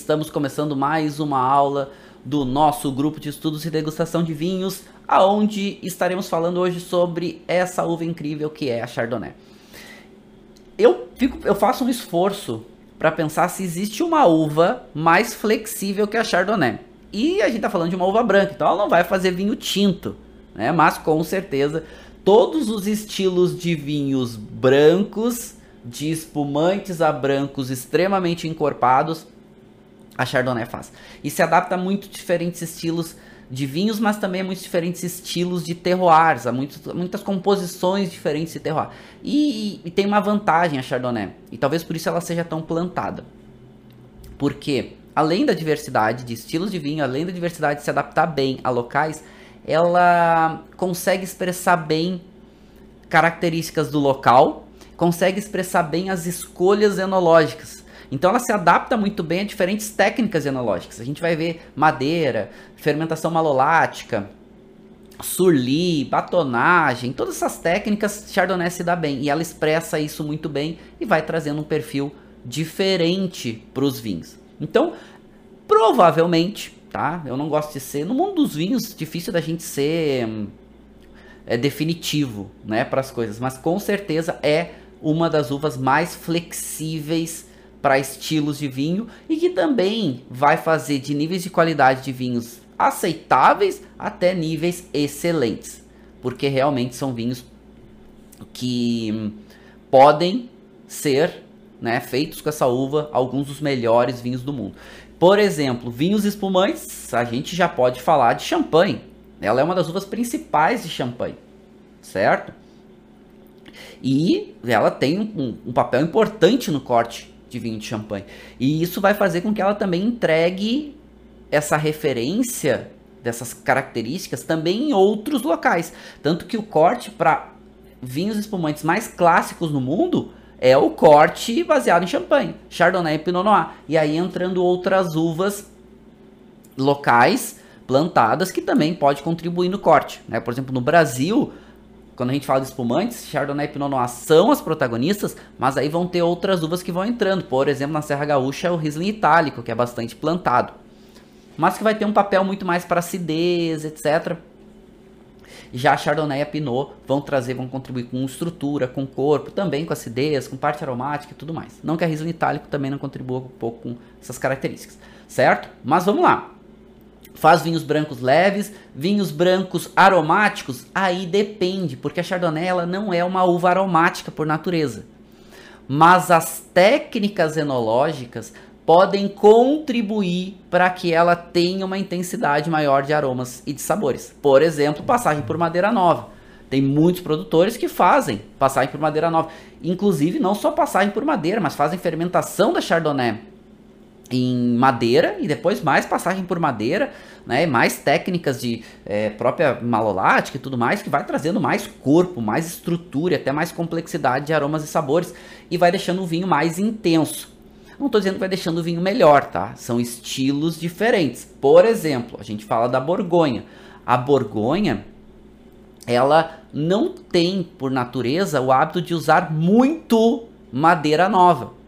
Estamos começando mais uma aula do nosso grupo de estudos e degustação de vinhos, aonde estaremos falando hoje sobre essa uva incrível que é a Chardonnay. Eu, fico, eu faço um esforço para pensar se existe uma uva mais flexível que a Chardonnay. E a gente está falando de uma uva branca, então ela não vai fazer vinho tinto, né? Mas com certeza todos os estilos de vinhos brancos, de espumantes a brancos extremamente encorpados, a Chardonnay faz. E se adapta a muito diferentes estilos de vinhos, mas também a muitos diferentes estilos de terroirs, a muitos, muitas composições diferentes de terroir. E, e, e, tem uma vantagem a Chardonnay, e talvez por isso ela seja tão plantada. Porque, além da diversidade de estilos de vinho, além da diversidade de se adaptar bem a locais, ela consegue expressar bem características do local, consegue expressar bem as escolhas enológicas. Então ela se adapta muito bem a diferentes técnicas enológicas. A gente vai ver madeira, fermentação malolática, surli, batonagem, todas essas técnicas Chardonnay se dá bem e ela expressa isso muito bem e vai trazendo um perfil diferente para os vinhos. Então, provavelmente, tá? Eu não gosto de ser no mundo dos vinhos, difícil da gente ser é definitivo, né, para as coisas, mas com certeza é uma das uvas mais flexíveis para estilos de vinho e que também vai fazer de níveis de qualidade de vinhos aceitáveis até níveis excelentes, porque realmente são vinhos que podem ser né, feitos com essa uva alguns dos melhores vinhos do mundo. Por exemplo, vinhos espumantes, a gente já pode falar de champanhe. Ela é uma das uvas principais de champanhe, certo? E ela tem um, um papel importante no corte de vinho de champanhe. E isso vai fazer com que ela também entregue essa referência dessas características também em outros locais. Tanto que o corte para vinhos espumantes mais clássicos no mundo é o corte baseado em champanhe, Chardonnay e Pinot Noir. E aí entrando outras uvas locais plantadas que também pode contribuir no corte. Né? Por exemplo, no Brasil, quando a gente fala de espumantes, Chardonnay e Pinot Noir são as protagonistas, mas aí vão ter outras uvas que vão entrando. Por exemplo, na Serra Gaúcha, o Riesling Itálico, que é bastante plantado. Mas que vai ter um papel muito mais para acidez, etc. Já a Chardonnay e a Pinot vão trazer, vão contribuir com estrutura, com corpo, também com acidez, com parte aromática e tudo mais. Não que a Riesling Itálico também não contribua um pouco com essas características, certo? Mas vamos lá. Faz vinhos brancos leves, vinhos brancos aromáticos, aí depende, porque a Chardonnay ela não é uma uva aromática por natureza. Mas as técnicas enológicas podem contribuir para que ela tenha uma intensidade maior de aromas e de sabores. Por exemplo, passagem por madeira nova. Tem muitos produtores que fazem passagem por madeira nova. Inclusive, não só passagem por madeira, mas fazem fermentação da Chardonnay em madeira e depois mais passagem por madeira, né, mais técnicas de é, própria malolática e tudo mais, que vai trazendo mais corpo, mais estrutura, até mais complexidade de aromas e sabores e vai deixando o vinho mais intenso. Não estou dizendo que vai deixando o vinho melhor, tá? São estilos diferentes. Por exemplo, a gente fala da Borgonha. A Borgonha, ela não tem, por natureza, o hábito de usar muito madeira nova.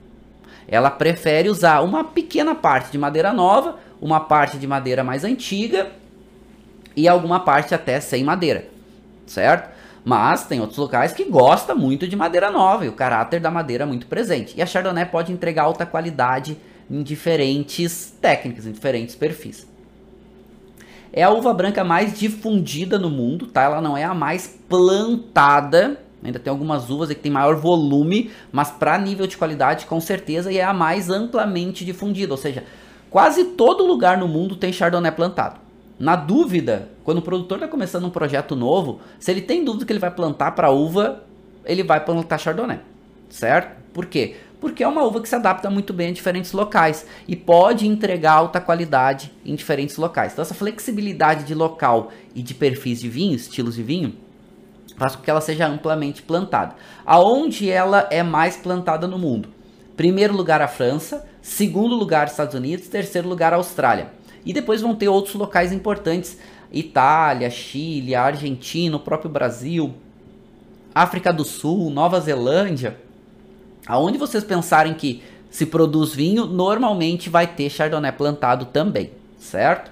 Ela prefere usar uma pequena parte de madeira nova, uma parte de madeira mais antiga e alguma parte até sem madeira, certo? Mas tem outros locais que gostam muito de madeira nova e o caráter da madeira é muito presente. E a Chardonnay pode entregar alta qualidade em diferentes técnicas, em diferentes perfis. É a uva branca mais difundida no mundo, tá? Ela não é a mais plantada, Ainda tem algumas uvas que tem maior volume, mas para nível de qualidade, com certeza, e é a mais amplamente difundida. Ou seja, quase todo lugar no mundo tem Chardonnay plantado. Na dúvida, quando o produtor está começando um projeto novo, se ele tem dúvida que ele vai plantar para uva, ele vai plantar Chardonnay, certo? Por quê? Porque é uma uva que se adapta muito bem a diferentes locais e pode entregar alta qualidade em diferentes locais. Então essa flexibilidade de local e de perfis de vinho, estilos de vinho, faz com que ela seja amplamente plantada. Aonde ela é mais plantada no mundo? Primeiro lugar a França, segundo lugar Estados Unidos, terceiro lugar a Austrália. E depois vão ter outros locais importantes: Itália, Chile, Argentina, o próprio Brasil, África do Sul, Nova Zelândia. Aonde vocês pensarem que se produz vinho, normalmente vai ter Chardonnay plantado também, certo?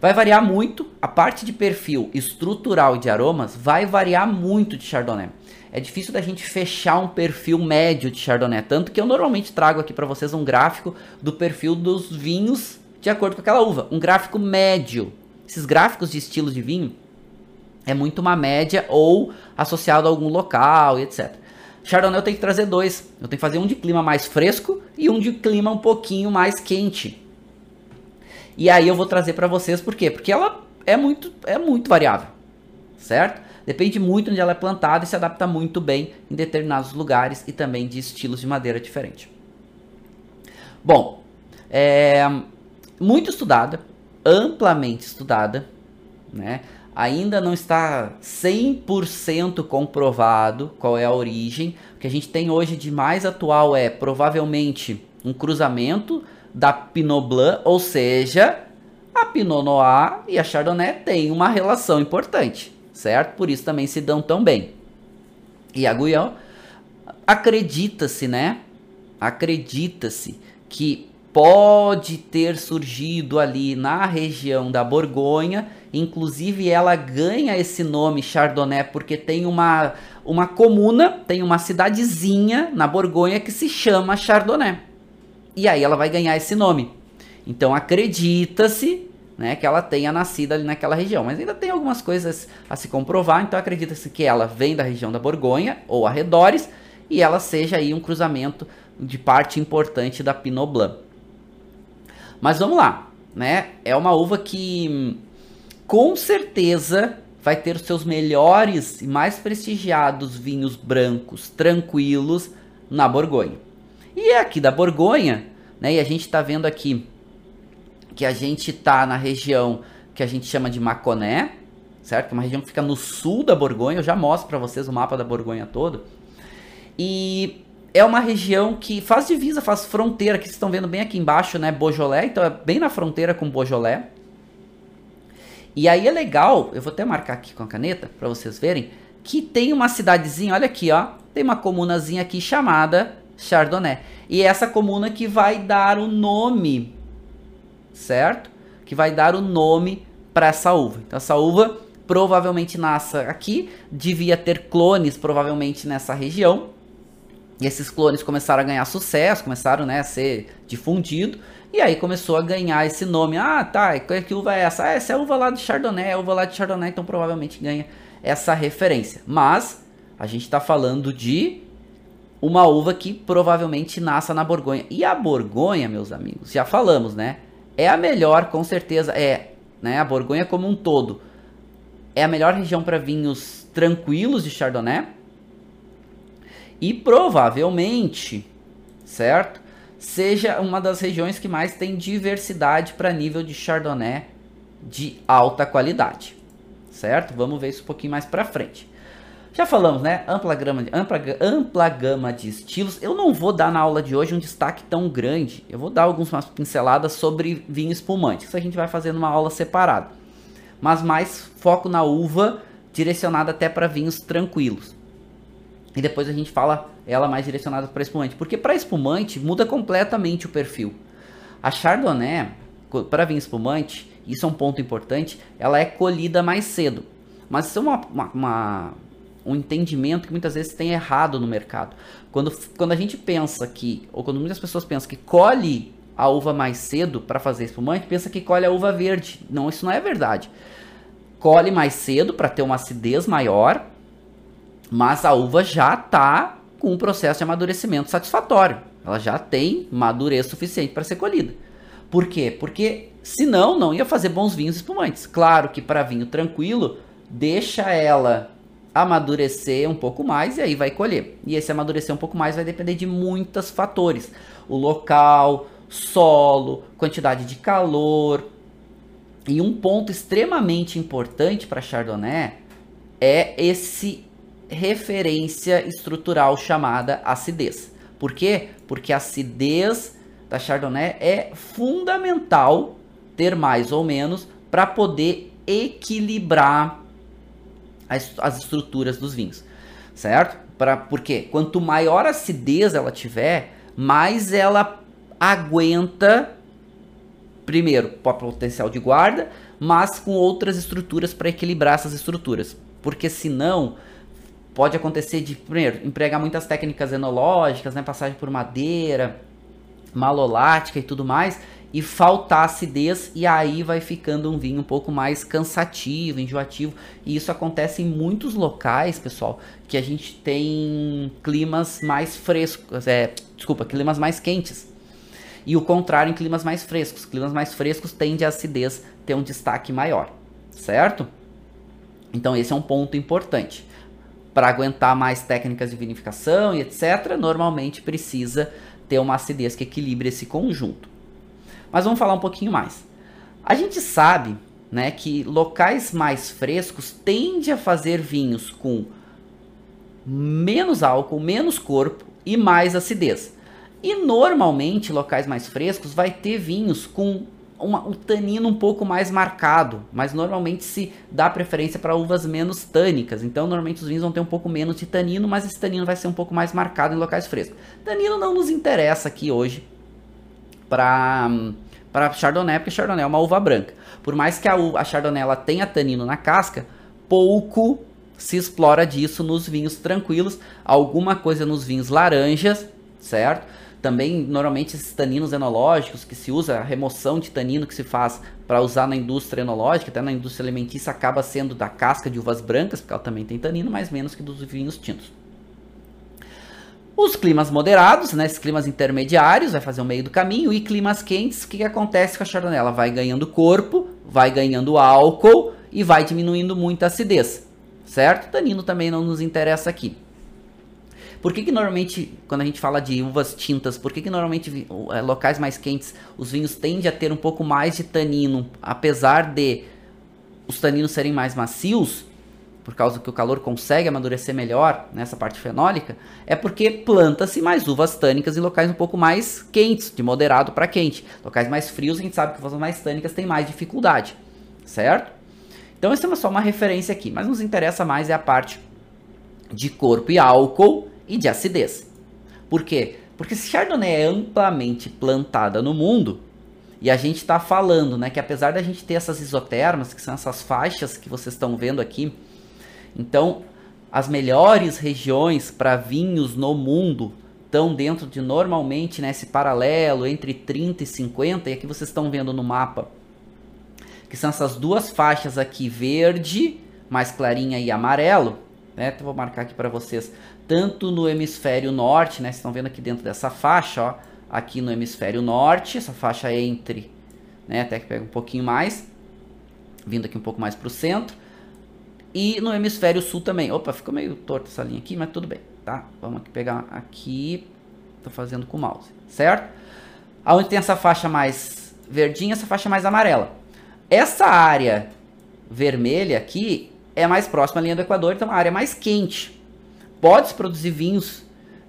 Vai variar muito, a parte de perfil estrutural e de aromas vai variar muito de Chardonnay. É difícil da gente fechar um perfil médio de Chardonnay, tanto que eu normalmente trago aqui para vocês um gráfico do perfil dos vinhos de acordo com aquela uva, um gráfico médio. Esses gráficos de estilos de vinho é muito uma média ou associado a algum local e etc. Chardonnay eu tenho que trazer dois. Eu tenho que fazer um de clima mais fresco e um de clima um pouquinho mais quente. E aí eu vou trazer para vocês por quê? Porque ela é muito, é muito variável, certo? Depende muito onde ela é plantada e se adapta muito bem em determinados lugares e também de estilos de madeira diferentes. Bom, é muito estudada, amplamente estudada, né? ainda não está 100% comprovado qual é a origem. O que a gente tem hoje de mais atual é provavelmente um cruzamento da Pinot Blanc, ou seja, a Pinot Noir e a Chardonnay têm uma relação importante, certo? Por isso também se dão tão bem. E a Guyão, acredita-se, né? Acredita-se que pode ter surgido ali na região da Borgonha Inclusive, ela ganha esse nome Chardonnay porque tem uma, uma comuna, tem uma cidadezinha na Borgonha que se chama Chardonnay. E aí ela vai ganhar esse nome. Então acredita-se né, que ela tenha nascido ali naquela região. Mas ainda tem algumas coisas a se comprovar. Então acredita-se que ela vem da região da Borgonha ou arredores e ela seja aí um cruzamento de parte importante da Pinot Blanc. Mas vamos lá, né? É uma uva que com certeza vai ter os seus melhores e mais prestigiados vinhos brancos tranquilos na Borgonha. E é aqui da Borgonha, né? E a gente está vendo aqui que a gente está na região que a gente chama de Maconé, certo? É uma região que fica no sul da Borgonha. Eu já mostro para vocês o mapa da Borgonha todo. E é uma região que faz divisa, faz fronteira, que vocês estão vendo bem aqui embaixo, né? Beaujolais, então é bem na fronteira com Beaujolais. E aí é legal, eu vou até marcar aqui com a caneta para vocês verem, que tem uma cidadezinha, olha aqui, ó, tem uma comunazinha aqui chamada Chardonnay. E é essa comuna que vai dar o nome, certo? Que vai dar o nome para essa uva. Então essa uva provavelmente nasce aqui, devia ter clones provavelmente nessa região. E esses clones começaram a ganhar sucesso, começaram né, a ser difundidos. E aí começou a ganhar esse nome. Ah, tá, que uva é essa? Ah, essa é a uva lá de Chardonnay, é a uva lá de Chardonnay, então provavelmente ganha essa referência. Mas a gente está falando de uma uva que provavelmente nasça na Borgonha. E a Borgonha, meus amigos, já falamos, né? É a melhor, com certeza, é, né? A Borgonha como um todo é a melhor região para vinhos tranquilos de Chardonnay. E provavelmente, certo? seja uma das regiões que mais tem diversidade para nível de Chardonnay de alta qualidade, certo? Vamos ver isso um pouquinho mais para frente. Já falamos, né? Ampla gama, de, ampla, ampla gama de estilos. Eu não vou dar na aula de hoje um destaque tão grande. Eu vou dar algumas pinceladas sobre vinho espumante. Isso a gente vai fazer numa aula separada. Mas mais foco na uva, direcionada até para vinhos tranquilos. E depois a gente fala ela mais direcionada para espumante. Porque para espumante muda completamente o perfil. A Chardonnay, para vinho espumante, isso é um ponto importante, ela é colhida mais cedo. Mas isso é uma, uma, uma, um entendimento que muitas vezes tem errado no mercado. Quando, quando a gente pensa que, ou quando muitas pessoas pensam que colhe a uva mais cedo para fazer espumante, pensa que colhe a uva verde. Não, isso não é verdade. Colhe mais cedo para ter uma acidez maior, mas a uva já está com um processo de amadurecimento satisfatório. Ela já tem madurez suficiente para ser colhida. Por quê? Porque senão não ia fazer bons vinhos espumantes. Claro que para vinho tranquilo, deixa ela amadurecer um pouco mais e aí vai colher. E esse amadurecer um pouco mais vai depender de muitos fatores: o local, solo, quantidade de calor. E um ponto extremamente importante para Chardonnay é esse referência estrutural chamada acidez. Por quê? Porque a acidez da Chardonnay é fundamental ter mais ou menos para poder equilibrar as, as estruturas dos vinhos, certo? Pra, porque quanto maior a acidez ela tiver, mais ela aguenta, primeiro, potencial de guarda, mas com outras estruturas para equilibrar essas estruturas. Porque senão pode acontecer de, primeiro, empregar muitas técnicas enológicas, né, passagem por madeira, malolática e tudo mais, e faltar acidez e aí vai ficando um vinho um pouco mais cansativo, enjoativo. E isso acontece em muitos locais, pessoal, que a gente tem climas mais frescos, é, desculpa, climas mais quentes. E o contrário em climas mais frescos. Climas mais frescos tende a acidez ter um destaque maior, certo? Então esse é um ponto importante. Para aguentar mais técnicas de vinificação e etc, normalmente precisa ter uma acidez que equilibre esse conjunto. Mas vamos falar um pouquinho mais. A gente sabe né, que locais mais frescos tende a fazer vinhos com menos álcool, menos corpo e mais acidez. E normalmente locais mais frescos vai ter vinhos com uma, um tanino um pouco mais marcado, mas normalmente se dá preferência para uvas menos tânicas. Então, normalmente os vinhos vão ter um pouco menos de tanino, mas esse tanino vai ser um pouco mais marcado em locais frescos. Tanino não nos interessa aqui hoje para para Chardonnay, porque Chardonnay é uma uva branca. Por mais que a, a Chardonnay ela tenha tanino na casca, pouco se explora disso nos vinhos tranquilos, alguma coisa nos vinhos laranjas, certo? Também, normalmente, esses taninos enológicos que se usa, a remoção de tanino que se faz para usar na indústria enológica, até na indústria alimentícia, acaba sendo da casca de uvas brancas, porque ela também tem tanino, mas menos que dos vinhos tintos. Os climas moderados, né, esses climas intermediários, vai fazer o meio do caminho, e climas quentes, o que, que acontece com a chardonnay? Ela vai ganhando corpo, vai ganhando álcool e vai diminuindo muito a acidez, certo? Tanino também não nos interessa aqui. Por que, que normalmente, quando a gente fala de uvas tintas, por que, que normalmente é, locais mais quentes os vinhos tendem a ter um pouco mais de tanino, apesar de os taninos serem mais macios, por causa que o calor consegue amadurecer melhor nessa parte fenólica, é porque planta-se mais uvas tânicas em locais um pouco mais quentes, de moderado para quente. Locais mais frios, a gente sabe que uvas mais tânicas têm mais dificuldade, certo? Então, isso é só uma referência aqui, mas nos interessa mais é a parte de corpo e álcool e de acidez. Por quê? Porque se Chardonnay é amplamente plantada no mundo, e a gente está falando, né, que apesar da gente ter essas isotermas, que são essas faixas que vocês estão vendo aqui, então as melhores regiões para vinhos no mundo estão dentro de normalmente nesse né, paralelo entre 30 e 50, e aqui vocês estão vendo no mapa, que são essas duas faixas aqui, verde, mais clarinha e amarelo, né? Então, vou marcar aqui para vocês tanto no hemisfério norte, né? Vocês estão vendo aqui dentro dessa faixa, ó, aqui no hemisfério norte, essa faixa entre, né? Até que pega um pouquinho mais, vindo aqui um pouco mais para o centro. E no hemisfério sul também. Opa, ficou meio torto essa linha aqui, mas tudo bem, tá? Vamos aqui pegar aqui, tô fazendo com o mouse, certo? Aonde tem essa faixa mais verdinha, essa faixa mais amarela. Essa área vermelha aqui é mais próxima à linha do Equador, então é uma área mais quente. Pode-se produzir vinhos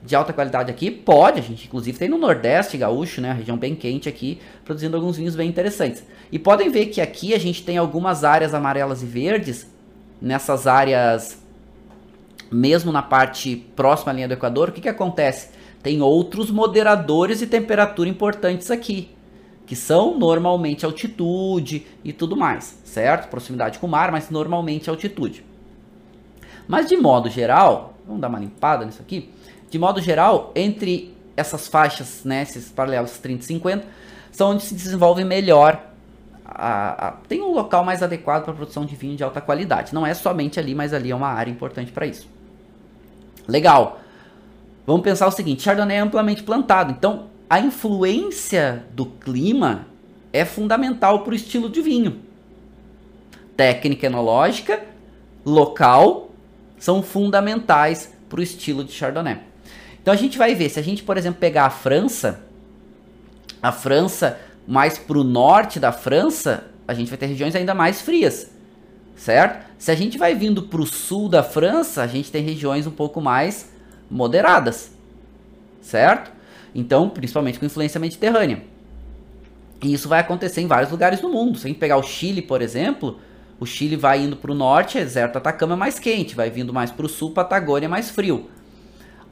de alta qualidade aqui? Pode, a gente inclusive tem no Nordeste gaúcho, né, região bem quente aqui, produzindo alguns vinhos bem interessantes. E podem ver que aqui a gente tem algumas áreas amarelas e verdes, nessas áreas, mesmo na parte próxima à linha do Equador, o que, que acontece? Tem outros moderadores de temperatura importantes aqui, que são normalmente altitude e tudo mais, certo? Proximidade com o mar, mas normalmente altitude. Mas de modo geral, vamos dar uma limpada nisso aqui. De modo geral, entre essas faixas, né, esses paralelos 30 e 50, são onde se desenvolve melhor. A, a, tem um local mais adequado para produção de vinho de alta qualidade. Não é somente ali, mas ali é uma área importante para isso. Legal. Vamos pensar o seguinte: Chardonnay é amplamente plantado, então a influência do clima é fundamental para o estilo de vinho. Técnica enológica, local, são fundamentais para o estilo de Chardonnay. Então a gente vai ver, se a gente, por exemplo, pegar a França, a França mais para o norte da França, a gente vai ter regiões ainda mais frias, certo? Se a gente vai vindo para o sul da França, a gente tem regiões um pouco mais moderadas, certo? Então, principalmente com influência mediterrânea. E isso vai acontecer em vários lugares do mundo. Se a gente pegar o Chile, por exemplo, o Chile vai indo para o norte, deserto Atacama é mais quente, vai vindo mais para o sul, Patagônia é mais frio.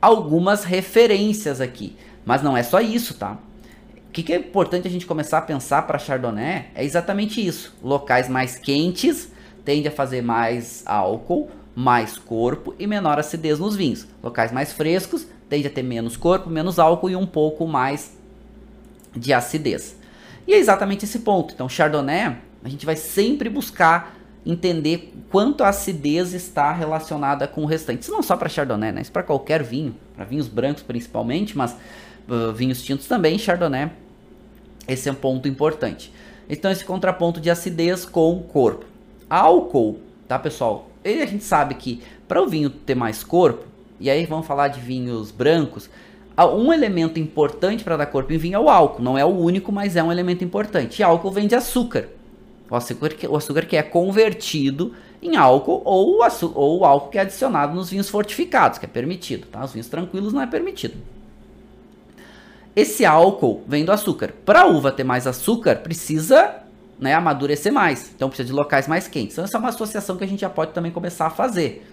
Algumas referências aqui, mas não é só isso, tá? O que, que é importante a gente começar a pensar para Chardonnay é exatamente isso. Locais mais quentes tende a fazer mais álcool, mais corpo e menor acidez nos vinhos. Locais mais frescos tende a ter menos corpo, menos álcool e um pouco mais de acidez. E é exatamente esse ponto. Então, Chardonnay, a gente vai sempre buscar entender quanto a acidez está relacionada com o restante. Isso não só para Chardonnay, né? Isso para qualquer vinho, para vinhos brancos principalmente, mas uh, vinhos tintos também, Chardonnay. Esse é um ponto importante. Então, esse contraponto de acidez com corpo. Álcool, tá, pessoal? E a gente sabe que para o vinho ter mais corpo, e aí vamos falar de vinhos brancos, um elemento importante para dar corpo em vinho é o álcool. Não é o único, mas é um elemento importante. E álcool vem de açúcar. O açúcar que, o açúcar que é convertido em álcool ou, ou o álcool que é adicionado nos vinhos fortificados, que é permitido. Tá? Os vinhos tranquilos não é permitido. Esse álcool vem do açúcar. Para a uva ter mais açúcar, precisa né, amadurecer mais. Então precisa de locais mais quentes. Então, essa é uma associação que a gente já pode também começar a fazer.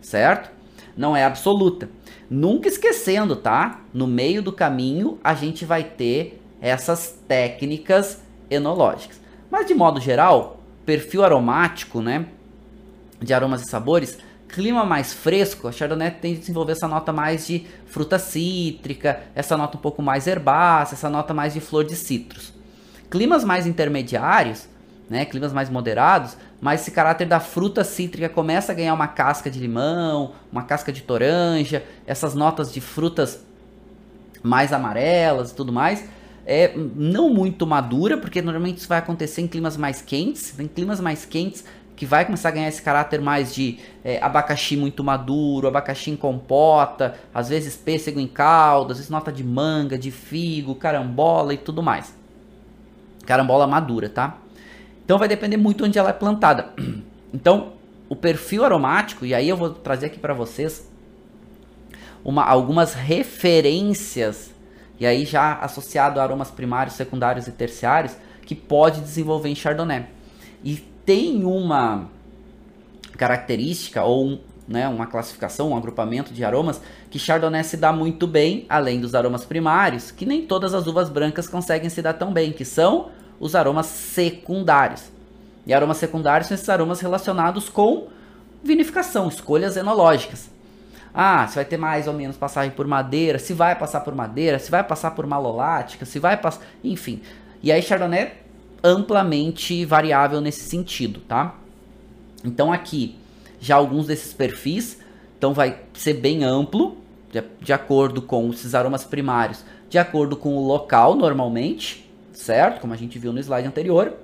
Certo? Não é absoluta. Nunca esquecendo, tá? No meio do caminho a gente vai ter essas técnicas enológicas. Mas de modo geral, perfil aromático, né? De aromas e sabores, clima mais fresco, a Chardonnay tende a desenvolver essa nota mais de fruta cítrica, essa nota um pouco mais herbácea, essa nota mais de flor de citros. Climas mais intermediários, né, climas mais moderados, mas esse caráter da fruta cítrica começa a ganhar uma casca de limão, uma casca de toranja, essas notas de frutas mais amarelas e tudo mais. É não muito madura, porque normalmente isso vai acontecer em climas mais quentes. Em climas mais quentes que vai começar a ganhar esse caráter mais de é, abacaxi muito maduro, abacaxi em compota, às vezes pêssego em calda, às vezes nota de manga, de figo, carambola e tudo mais. Carambola madura, tá? Então vai depender muito onde ela é plantada. Então, o perfil aromático, e aí eu vou trazer aqui para vocês uma, algumas referências, e aí já associado a aromas primários, secundários e terciários, que pode desenvolver em Chardonnay. E tem uma característica ou um, né, uma classificação, um agrupamento de aromas que Chardonnay se dá muito bem, além dos aromas primários, que nem todas as uvas brancas conseguem se dar tão bem, que são os aromas secundários. E aromas secundários são esses aromas relacionados com vinificação, escolhas enológicas. Ah, se vai ter mais ou menos passagem por madeira, se vai passar por madeira, se vai passar por malolática, se vai passar. Enfim. E aí, Chardonnay amplamente variável nesse sentido, tá? Então, aqui, já alguns desses perfis, então vai ser bem amplo, de, de acordo com esses aromas primários, de acordo com o local, normalmente certo? Como a gente viu no slide anterior.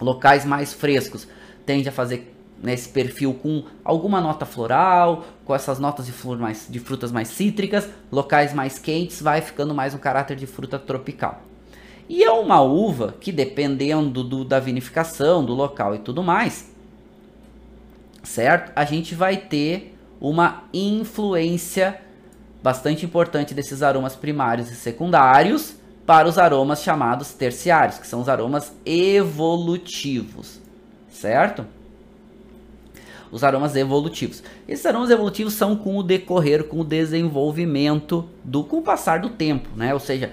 Locais mais frescos tende a fazer nesse perfil com alguma nota floral, com essas notas de, flor mais, de frutas mais cítricas. Locais mais quentes vai ficando mais um caráter de fruta tropical. E é uma uva que, dependendo do, da vinificação, do local e tudo mais, certo? A gente vai ter uma influência bastante importante desses aromas primários e secundários para os aromas chamados terciários, que são os aromas evolutivos, certo? Os aromas evolutivos. Esses aromas evolutivos são com o decorrer, com o desenvolvimento do com o passar do tempo, né? Ou seja,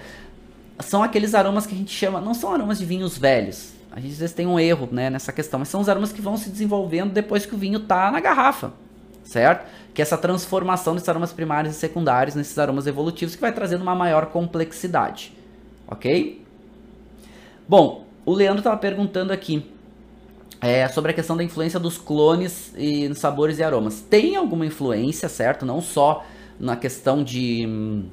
são aqueles aromas que a gente chama, não são aromas de vinhos velhos. A gente às vezes tem um erro, né, nessa questão, mas são os aromas que vão se desenvolvendo depois que o vinho tá na garrafa, certo? Que é essa transformação desses aromas primários e secundários nesses aromas evolutivos que vai trazendo uma maior complexidade ok? Bom, o Leandro estava perguntando aqui é, sobre a questão da influência dos clones e nos sabores e aromas. Tem alguma influência, certo? Não só na questão de,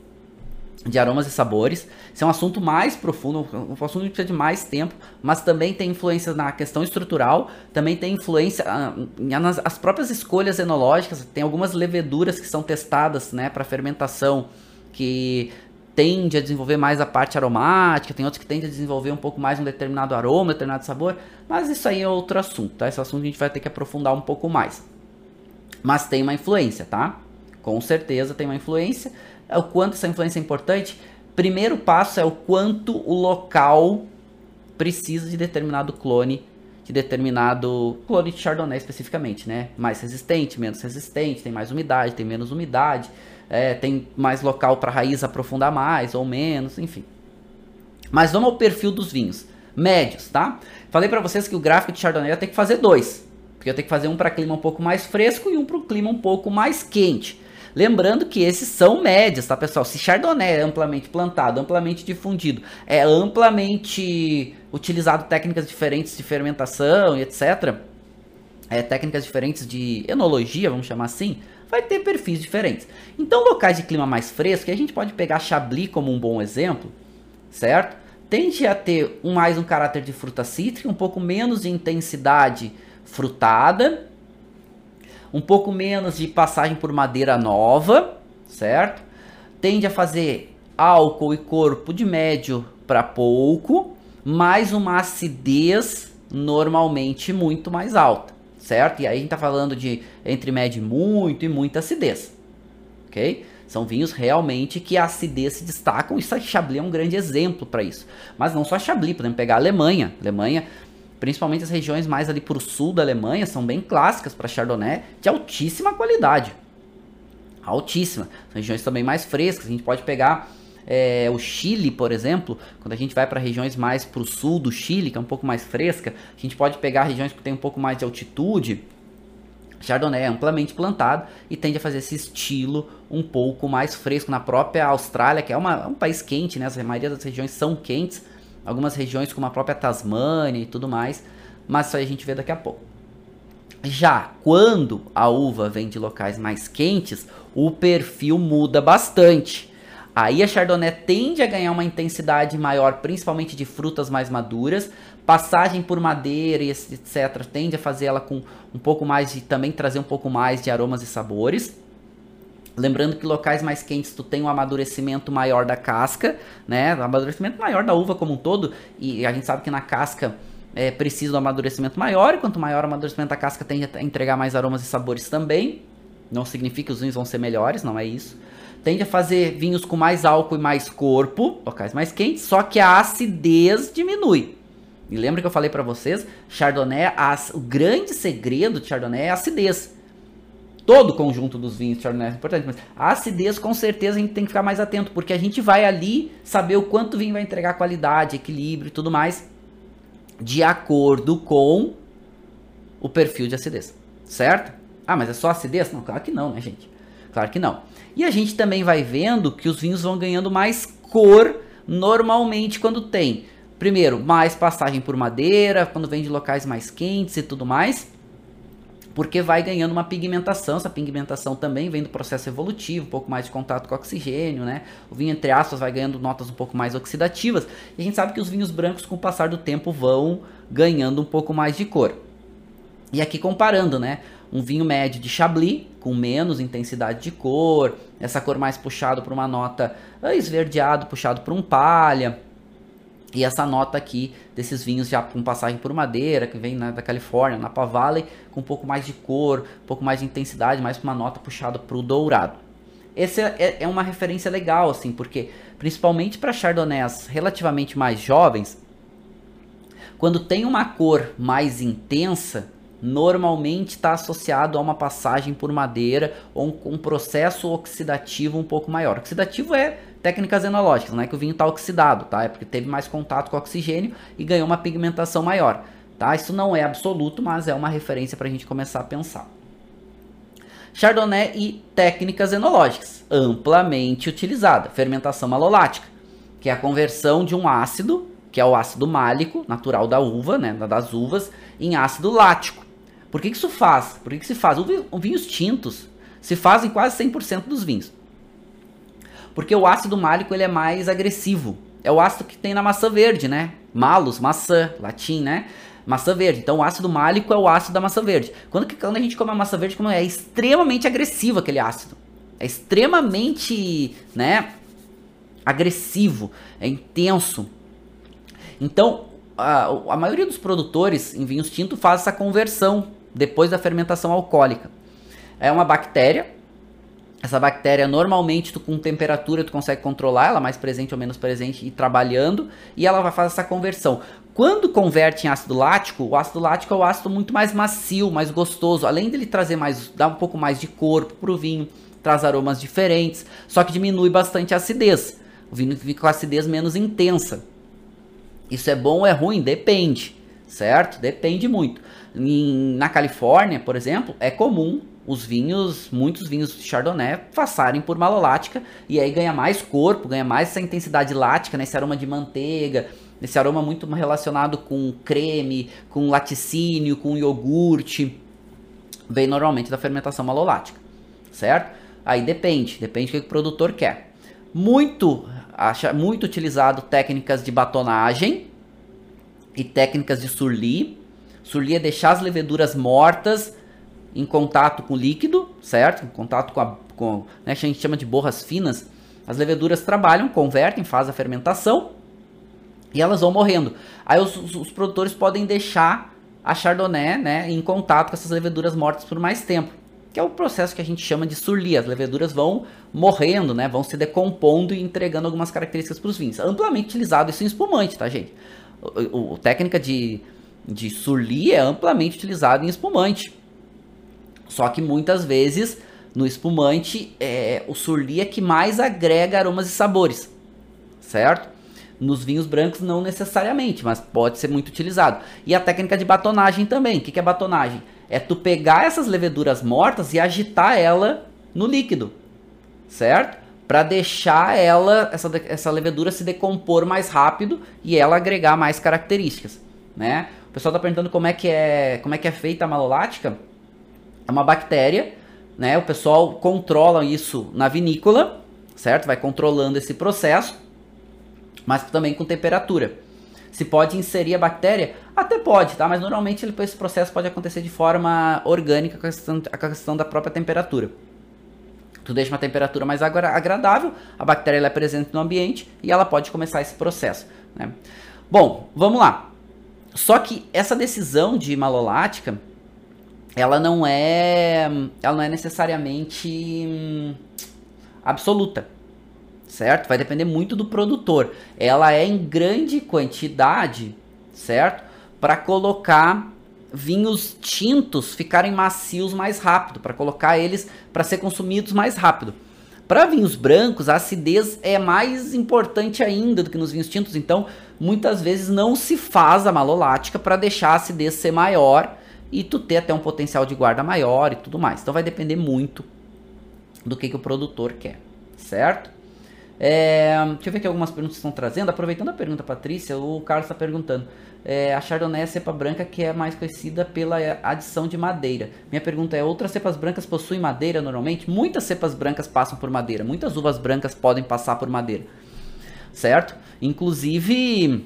de aromas e sabores. Isso é um assunto mais profundo, um assunto que precisa de mais tempo, mas também tem influência na questão estrutural, também tem influência ah, nas as próprias escolhas enológicas, tem algumas leveduras que são testadas, né, para fermentação, que tende a desenvolver mais a parte aromática, tem outros que tendem a desenvolver um pouco mais um determinado aroma, um determinado sabor, mas isso aí é outro assunto, tá? Esse assunto a gente vai ter que aprofundar um pouco mais. Mas tem uma influência, tá? Com certeza tem uma influência o quanto essa influência é importante. Primeiro passo é o quanto o local precisa de determinado clone, de determinado clone de Chardonnay especificamente, né? Mais resistente, menos resistente, tem mais umidade, tem menos umidade, é, tem mais local para raiz aprofundar mais ou menos, enfim. Mas vamos ao perfil dos vinhos médios, tá? Falei para vocês que o gráfico de Chardonnay eu tenho que fazer dois, porque eu tenho que fazer um para clima um pouco mais fresco e um para o clima um pouco mais quente. Lembrando que esses são médias, tá, pessoal? Se Chardonnay é amplamente plantado, amplamente difundido, é amplamente utilizado técnicas diferentes de fermentação e etc., é, técnicas diferentes de enologia, vamos chamar assim, vai ter perfis diferentes. Então, locais de clima mais fresco, a gente pode pegar Chablis como um bom exemplo, certo? Tende a ter um, mais um caráter de fruta cítrica, um pouco menos de intensidade frutada, um pouco menos de passagem por madeira nova, certo? Tende a fazer álcool e corpo de médio para pouco, mais uma acidez normalmente muito mais alta, certo? E aí a gente tá falando de entre médio muito e muita acidez, ok? São vinhos realmente que a acidez se destacam e Chablis é um grande exemplo para isso. Mas não só Chablis, podemos pegar a Alemanha. A Alemanha principalmente as regiões mais ali para o sul da Alemanha, são bem clássicas para Chardonnay, de altíssima qualidade. Altíssima. São regiões também mais frescas. A gente pode pegar é, o Chile, por exemplo, quando a gente vai para regiões mais para o sul do Chile, que é um pouco mais fresca, a gente pode pegar regiões que tem um pouco mais de altitude. Chardonnay é amplamente plantado e tende a fazer esse estilo um pouco mais fresco. Na própria Austrália, que é uma, um país quente, né? a maioria das regiões são quentes, algumas regiões como a própria Tasmânia e tudo mais, mas isso aí a gente vê daqui a pouco. Já quando a uva vem de locais mais quentes, o perfil muda bastante. Aí a Chardonnay tende a ganhar uma intensidade maior, principalmente de frutas mais maduras. Passagem por madeira e etc. tende a fazer ela com um pouco mais de. também trazer um pouco mais de aromas e sabores. Lembrando que locais mais quentes tu tem um amadurecimento maior da casca, né? Amadurecimento maior da uva como um todo. E a gente sabe que na casca é, precisa do amadurecimento maior. E quanto maior o amadurecimento da casca, tende a entregar mais aromas e sabores também. Não significa que os vinhos vão ser melhores, não é isso. Tende a fazer vinhos com mais álcool e mais corpo, locais mais quentes, só que a acidez diminui. E lembra que eu falei para vocês, Chardonnay, as, o grande segredo de Chardonnay é a acidez todo o conjunto dos vinhos Chardonnay é importante, mas a acidez com certeza a gente tem que ficar mais atento, porque a gente vai ali saber o quanto o vinho vai entregar qualidade, equilíbrio e tudo mais, de acordo com o perfil de acidez, certo? Ah, mas é só acidez? Não, claro que não, né, gente? Claro que não. E a gente também vai vendo que os vinhos vão ganhando mais cor normalmente quando tem, primeiro, mais passagem por madeira, quando vem de locais mais quentes e tudo mais porque vai ganhando uma pigmentação. Essa pigmentação também vem do processo evolutivo, um pouco mais de contato com oxigênio, né? O vinho, entre aspas, vai ganhando notas um pouco mais oxidativas. E a gente sabe que os vinhos brancos, com o passar do tempo, vão ganhando um pouco mais de cor. E aqui comparando, né? Um vinho médio de Chablis, com menos intensidade de cor, essa cor mais puxado para uma nota esverdeado, puxado para um palha e essa nota aqui desses vinhos já com passagem por madeira, que vem né, da Califórnia, Napa Valley, com um pouco mais de cor, um pouco mais de intensidade, mais uma nota puxada para o dourado. Essa é, é, uma referência legal, assim, porque principalmente para chardonnays relativamente mais jovens, quando tem uma cor mais intensa, normalmente está associado a uma passagem por madeira ou um, um processo oxidativo um pouco maior. Oxidativo é técnicas enológicas, não é que o vinho está oxidado, tá? É porque teve mais contato com oxigênio e ganhou uma pigmentação maior, tá? Isso não é absoluto, mas é uma referência para a gente começar a pensar. Chardonnay e técnicas enológicas, amplamente utilizada. Fermentação malolática, que é a conversão de um ácido, que é o ácido málico, natural da uva, né, das uvas, em ácido lático. Por que, que isso faz? Por que, que se faz? Os vinhos tintos se fazem quase 100% dos vinhos. Porque o ácido málico ele é mais agressivo. É o ácido que tem na maçã verde, né? Malus, maçã, latim, né? Maçã verde. Então o ácido málico é o ácido da maçã verde. Quando, quando a gente come a maçã verde, como é extremamente agressivo aquele ácido. É extremamente, né? Agressivo, é intenso. Então, a, a maioria dos produtores em vinhos tintos faz essa conversão depois da fermentação alcoólica. É uma bactéria. Essa bactéria normalmente tu, com temperatura tu consegue controlar, ela mais presente ou menos presente e trabalhando, e ela vai fazer essa conversão. Quando converte em ácido lático, o ácido lático é o ácido muito mais macio, mais gostoso, além dele trazer mais, dar um pouco mais de corpo pro vinho, traz aromas diferentes, só que diminui bastante a acidez. O vinho fica com acidez menos intensa. Isso é bom ou é ruim? Depende, certo? Depende muito. Em, na Califórnia, por exemplo, é comum os vinhos, muitos vinhos de Chardonnay passarem por malolática e aí ganha mais corpo, ganha mais essa intensidade lática, né, esse aroma de manteiga, esse aroma muito relacionado com creme, com laticínio, com iogurte, vem normalmente da fermentação malolática, certo? Aí depende, depende do que o produtor quer. Muito, acha muito utilizado técnicas de batonagem e técnicas de surli. Surli é deixar as leveduras mortas em contato com o líquido, certo? Em contato com a, com, né, a gente chama de borras finas. As leveduras trabalham, convertem, fazem a fermentação e elas vão morrendo. Aí os, os, os produtores podem deixar a Chardonnay né, em contato com essas leveduras mortas por mais tempo que é o processo que a gente chama de surli. As leveduras vão morrendo, né? Vão se decompondo e entregando algumas características para os vinhos. Amplamente utilizado isso em espumante, tá, gente? O, o, técnica de, de surli é amplamente utilizado em espumante. Só que muitas vezes no espumante é, o surli é que mais agrega aromas e sabores, certo? Nos vinhos brancos não necessariamente, mas pode ser muito utilizado. E a técnica de batonagem também. O que, é batonagem? é tu pegar essas leveduras mortas e agitar ela no líquido, certo? Para deixar ela essa, essa levedura se decompor mais rápido e ela agregar mais características, né? O pessoal está perguntando como é que é como é que é feita a malolática. É uma bactéria, né? O pessoal controla isso na vinícola, certo? Vai controlando esse processo, mas também com temperatura. Se pode inserir a bactéria? Até pode, tá? Mas normalmente esse processo pode acontecer de forma orgânica com a questão, a questão da própria temperatura. Tu deixa uma temperatura mais agradável, a bactéria é presente no ambiente e ela pode começar esse processo. Né? Bom, vamos lá. Só que essa decisão de malolática, ela não é, ela não é necessariamente hum, absoluta certo? Vai depender muito do produtor. Ela é em grande quantidade, certo? Para colocar vinhos tintos ficarem macios mais rápido, para colocar eles para ser consumidos mais rápido. Para vinhos brancos, a acidez é mais importante ainda do que nos vinhos tintos, então muitas vezes não se faz a malolática para deixar a acidez ser maior e tu ter até um potencial de guarda maior e tudo mais. Então vai depender muito do que, que o produtor quer, certo? É, deixa eu ver aqui algumas perguntas que estão trazendo. Aproveitando a pergunta, Patrícia, o Carlos está perguntando. É, a Chardonnay é a cepa branca que é mais conhecida pela adição de madeira. Minha pergunta é: outras cepas brancas possuem madeira normalmente? Muitas cepas brancas passam por madeira. Muitas uvas brancas podem passar por madeira. Certo? Inclusive,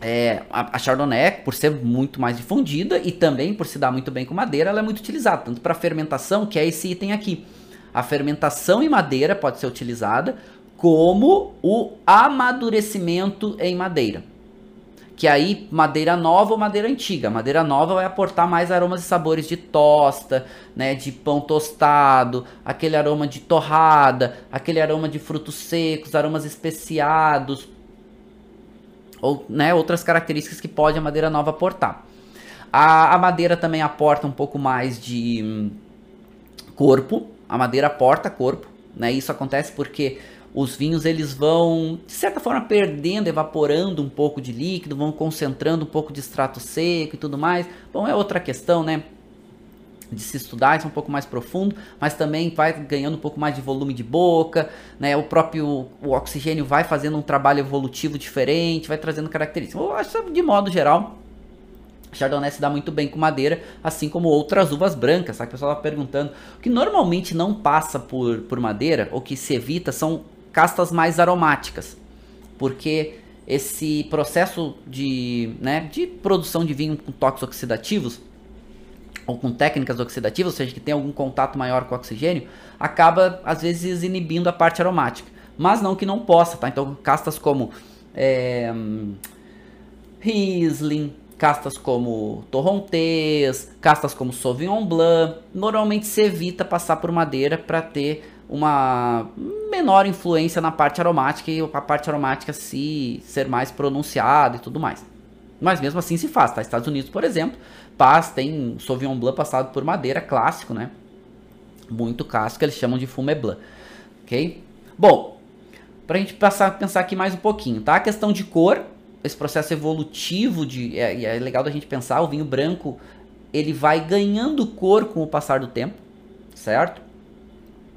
é, a, Chardonnay, por ser muito mais difundida e também por se dar muito bem com madeira, ela é muito utilizada. Tanto para fermentação, que é esse item aqui. A fermentação em madeira pode ser utilizada como o amadurecimento em madeira. Que aí, madeira nova ou madeira antiga. Madeira nova vai aportar mais aromas e sabores de tosta, né, de pão tostado, aquele aroma de torrada, aquele aroma de frutos secos, aromas especiados, ou né, outras características que pode a madeira nova aportar. A, a madeira também aporta um pouco mais de hum, corpo, a madeira aporta corpo, né? Isso acontece porque os vinhos eles vão, de certa forma, perdendo, evaporando um pouco de líquido, vão concentrando um pouco de extrato seco e tudo mais. Bom, é outra questão, né? De se estudar, isso é um pouco mais profundo, mas também vai ganhando um pouco mais de volume de boca, né? O próprio o oxigênio vai fazendo um trabalho evolutivo diferente, vai trazendo características. Eu acho de modo geral, Chardonnay se dá muito bem com madeira, assim como outras uvas brancas, sabe? O pessoal tá perguntando. O que normalmente não passa por, por madeira, ou que se evita, são castas mais aromáticas, porque esse processo de, né, de produção de vinho com toques oxidativos ou com técnicas oxidativas, ou seja, que tem algum contato maior com o oxigênio, acaba às vezes inibindo a parte aromática. Mas não que não possa, tá? Então castas como é, Riesling, castas como Torrontés, castas como Sauvignon Blanc, normalmente se evita passar por madeira para ter uma menor influência na parte aromática e a parte aromática se ser mais pronunciada e tudo mais. Mas mesmo assim se faz, tá? Estados Unidos, por exemplo, Paz tem Sauvignon Blanc passado por madeira, clássico, né? Muito clássico, eles chamam de Fumé Blanc, ok? Bom, pra gente passar, pensar aqui mais um pouquinho, tá? A questão de cor, esse processo evolutivo de... É, é legal da gente pensar, o vinho branco, ele vai ganhando cor com o passar do tempo, certo?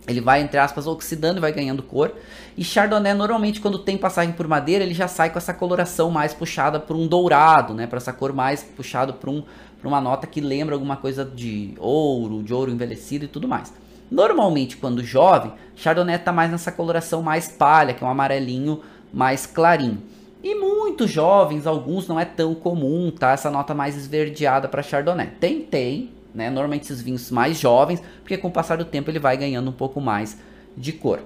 Ele vai, entre aspas, oxidando e vai ganhando cor. E Chardonnay, normalmente, quando tem passagem por madeira, ele já sai com essa coloração mais puxada para um dourado, né? Para essa cor mais puxada para um, uma nota que lembra alguma coisa de ouro, de ouro envelhecido e tudo mais. Normalmente, quando jovem, Chardonnay está mais nessa coloração mais palha, que é um amarelinho mais clarinho. E muitos jovens, alguns não é tão comum, tá? Essa nota mais esverdeada para Chardonnay. Tem, tem, né? Normalmente esses vinhos mais jovens, porque com o passar do tempo ele vai ganhando um pouco mais de cor.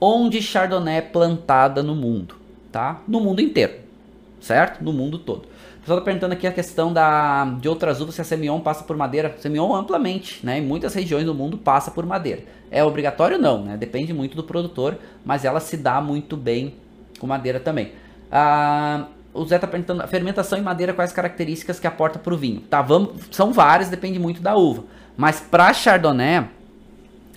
Onde Chardonnay é plantada no mundo, tá? No mundo inteiro, certo? No mundo todo. Pessoal tá perguntando aqui a questão da, de outras uvas se a Semillon passa por madeira. Semillon amplamente, né? Em muitas regiões do mundo passa por madeira. É obrigatório não, né? Depende muito do produtor, mas ela se dá muito bem com madeira também. Ah, o Zé tá perguntando, a fermentação em madeira, quais características que aporta para o vinho? Tá, vamos, são várias, depende muito da uva. Mas para Chardonnay,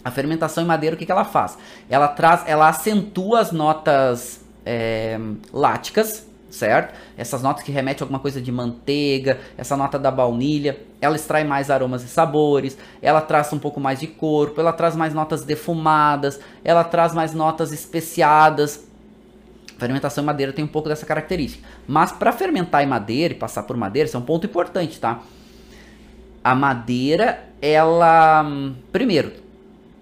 a fermentação em madeira, o que, que ela faz? Ela traz, ela acentua as notas é, láticas, certo? Essas notas que remetem a alguma coisa de manteiga, essa nota da baunilha, ela extrai mais aromas e sabores, ela traz um pouco mais de corpo, ela traz mais notas defumadas, ela traz mais notas especiadas, fermentação em madeira tem um pouco dessa característica. Mas para fermentar em madeira e passar por madeira, isso é um ponto importante, tá? A madeira, ela. Primeiro,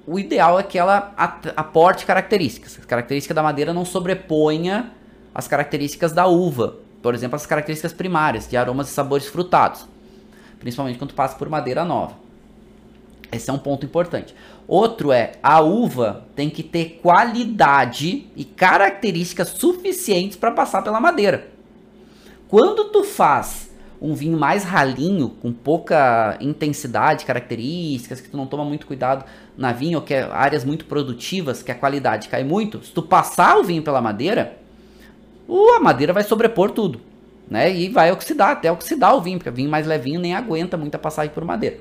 o ideal é que ela aporte características. A característica da madeira não sobreponha as características da uva. Por exemplo, as características primárias, de aromas e sabores frutados. Principalmente quando passa por madeira nova. Esse é um ponto importante. Outro é, a uva tem que ter qualidade e características suficientes para passar pela madeira. Quando tu faz um vinho mais ralinho, com pouca intensidade, características, que tu não toma muito cuidado na vinha, ou que é áreas muito produtivas, que a qualidade cai muito, se tu passar o vinho pela madeira, a madeira vai sobrepor tudo, né? E vai oxidar, até oxidar o vinho, porque o vinho mais levinho nem aguenta muita passagem por madeira.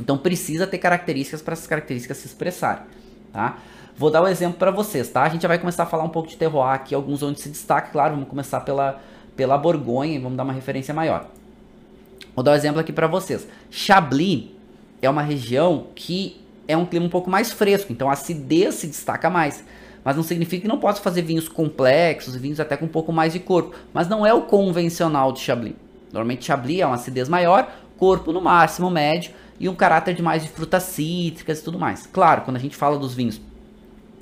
Então precisa ter características para essas características se expressarem, tá? Vou dar um exemplo para vocês, tá? A gente já vai começar a falar um pouco de terroir aqui, alguns onde se destaca, claro, vamos começar pela, pela Borgonha e vamos dar uma referência maior. Vou dar um exemplo aqui para vocês. Chablis é uma região que é um clima um pouco mais fresco, então a acidez se destaca mais. Mas não significa que não possa fazer vinhos complexos, vinhos até com um pouco mais de corpo. Mas não é o convencional de Chablis. Normalmente Chablis é uma acidez maior, corpo no máximo médio, e um caráter de mais de frutas cítricas e tudo mais. Claro, quando a gente fala dos vinhos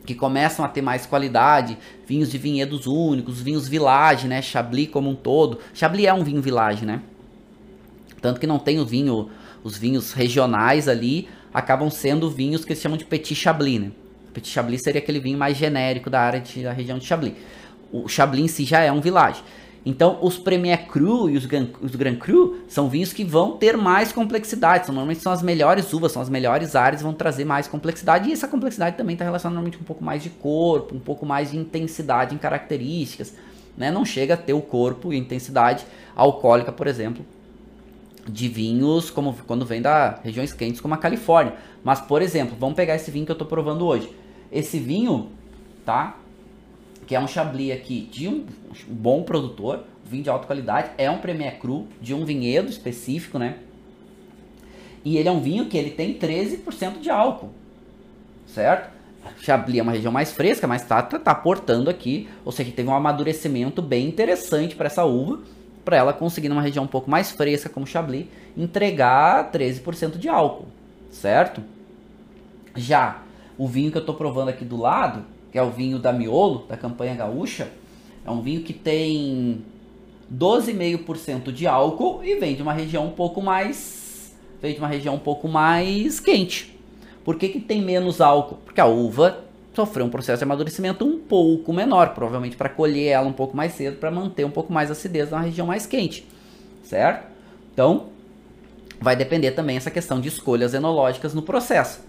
que começam a ter mais qualidade, vinhos de vinhedos únicos, vinhos village, né, Chablis como um todo. Chablis é um vinho village, né? Tanto que não tem o vinho, os vinhos regionais ali, acabam sendo vinhos que eles chamam de Petit Chablis, né? Petit Chablis seria aquele vinho mais genérico da área de, da região de Chablis. O Chablis em si já é um village. Então, os Premier Cru e os Grand, os Grand Cru são vinhos que vão ter mais complexidade. São, normalmente são as melhores uvas, são as melhores áreas, vão trazer mais complexidade. E essa complexidade também está relacionada normalmente com um pouco mais de corpo, um pouco mais de intensidade em características. Né? Não chega a ter o corpo e intensidade alcoólica, por exemplo, de vinhos como quando vem da regiões quentes como a Califórnia. Mas, por exemplo, vamos pegar esse vinho que eu estou provando hoje. Esse vinho, tá? que é um Chablis aqui de um, bom produtor, vinho de alta qualidade, é um Premier Cru de um vinhedo específico, né? E ele é um vinho que ele tem 13% de álcool, certo? Chablis é uma região mais fresca, mas tá, tá, tá aportando aqui, ou seja, teve um amadurecimento bem interessante para essa uva, para ela conseguir numa região um pouco mais fresca como Chablis, entregar 13% de álcool, certo? Já o vinho que eu estou provando aqui do lado, que é o vinho da Miolo, da campanha gaúcha, é um vinho que tem 12,5% de álcool e vem de uma região um pouco mais vem de uma região um pouco mais quente. Por que, que tem menos álcool? Porque a uva sofreu um processo de amadurecimento um pouco menor, provavelmente para colher ela um pouco mais cedo, para manter um pouco mais acidez na região mais quente, certo? Então, vai depender também essa questão de escolhas enológicas no processo.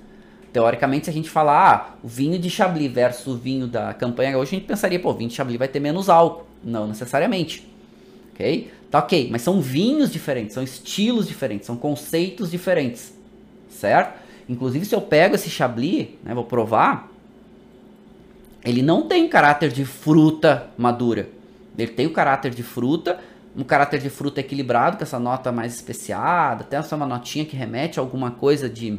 Teoricamente, se a gente falar ah, o vinho de Chablis versus o vinho da campanha hoje, a gente pensaria, pô, o vinho de Chablis vai ter menos álcool. Não necessariamente. Ok? Tá ok, mas são vinhos diferentes, são estilos diferentes, são conceitos diferentes. Certo? Inclusive, se eu pego esse Chablis, né, vou provar, ele não tem caráter de fruta madura. Ele tem o caráter de fruta, um caráter de fruta equilibrado, com essa nota mais especiada, até essa uma notinha que remete a alguma coisa de,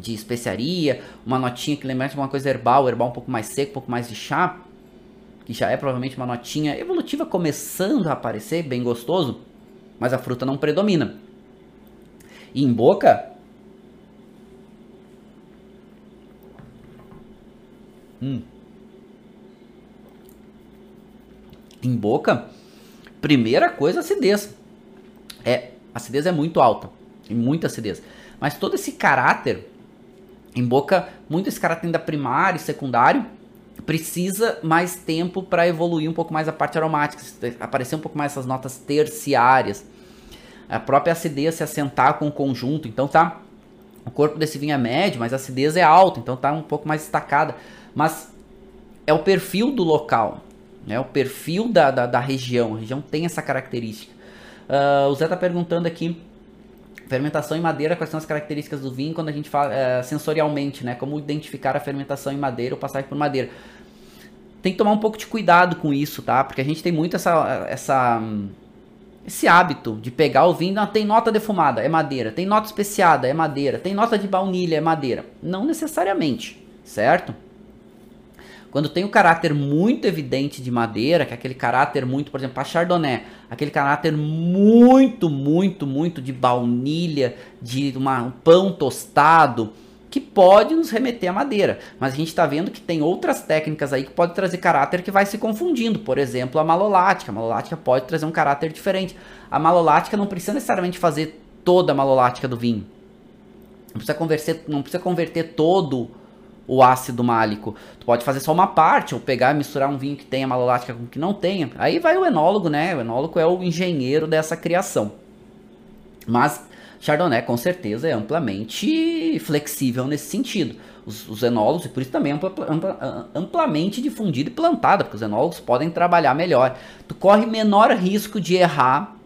de especiaria, uma notinha que remete a alguma coisa herbal, herbal um pouco mais seco, um pouco mais de chá, que já é provavelmente uma notinha evolutiva começando a aparecer, bem gostoso, mas a fruta não predomina. E em boca, Hum. Em boca, primeira coisa, acidez. É, a acidez é muito alta, tem muita acidez. Mas todo esse caráter em boca, muito esse caráter ainda primário e secundário, precisa mais tempo para evoluir um pouco mais a parte aromática, aparecer um pouco mais essas notas terciárias. A própria acidez se assentar com o conjunto, então tá o corpo desse vinho é médio, mas a acidez é alta, então tá um pouco mais destacada. Mas é o perfil do local, né? o perfil da, da, da região. A região tem essa característica. Uh, o Zé está perguntando aqui, fermentação em madeira, quais são as características do vinho quando a gente fala uh, sensorialmente, né? Como identificar a fermentação em madeira ou passagem por madeira. Tem que tomar um pouco de cuidado com isso, tá? Porque a gente tem muito essa, essa, esse hábito de pegar o vinho, ah, tem nota defumada, é madeira, tem nota especiada, é madeira, tem nota de baunilha, é madeira. Não necessariamente, certo? Quando tem o caráter muito evidente de madeira, que é aquele caráter muito, por exemplo, a Chardonnay, aquele caráter muito, muito, muito de baunilha, de uma, um pão tostado, que pode nos remeter à madeira. Mas a gente está vendo que tem outras técnicas aí que pode trazer caráter que vai se confundindo. Por exemplo, a malolática. A malolática pode trazer um caráter diferente. A malolática não precisa necessariamente fazer toda a malolática do vinho. Não precisa converter, não precisa converter todo o ácido málico. Tu pode fazer só uma parte, ou pegar e misturar um vinho que tenha malolática com que não tenha. Aí vai o enólogo, né? O enólogo é o engenheiro dessa criação. Mas Chardonnay com certeza é amplamente flexível nesse sentido. Os, os enólogos, e por isso também é ampla, ampla, amplamente difundido e plantado, porque os enólogos podem trabalhar melhor. Tu corre menor risco de errar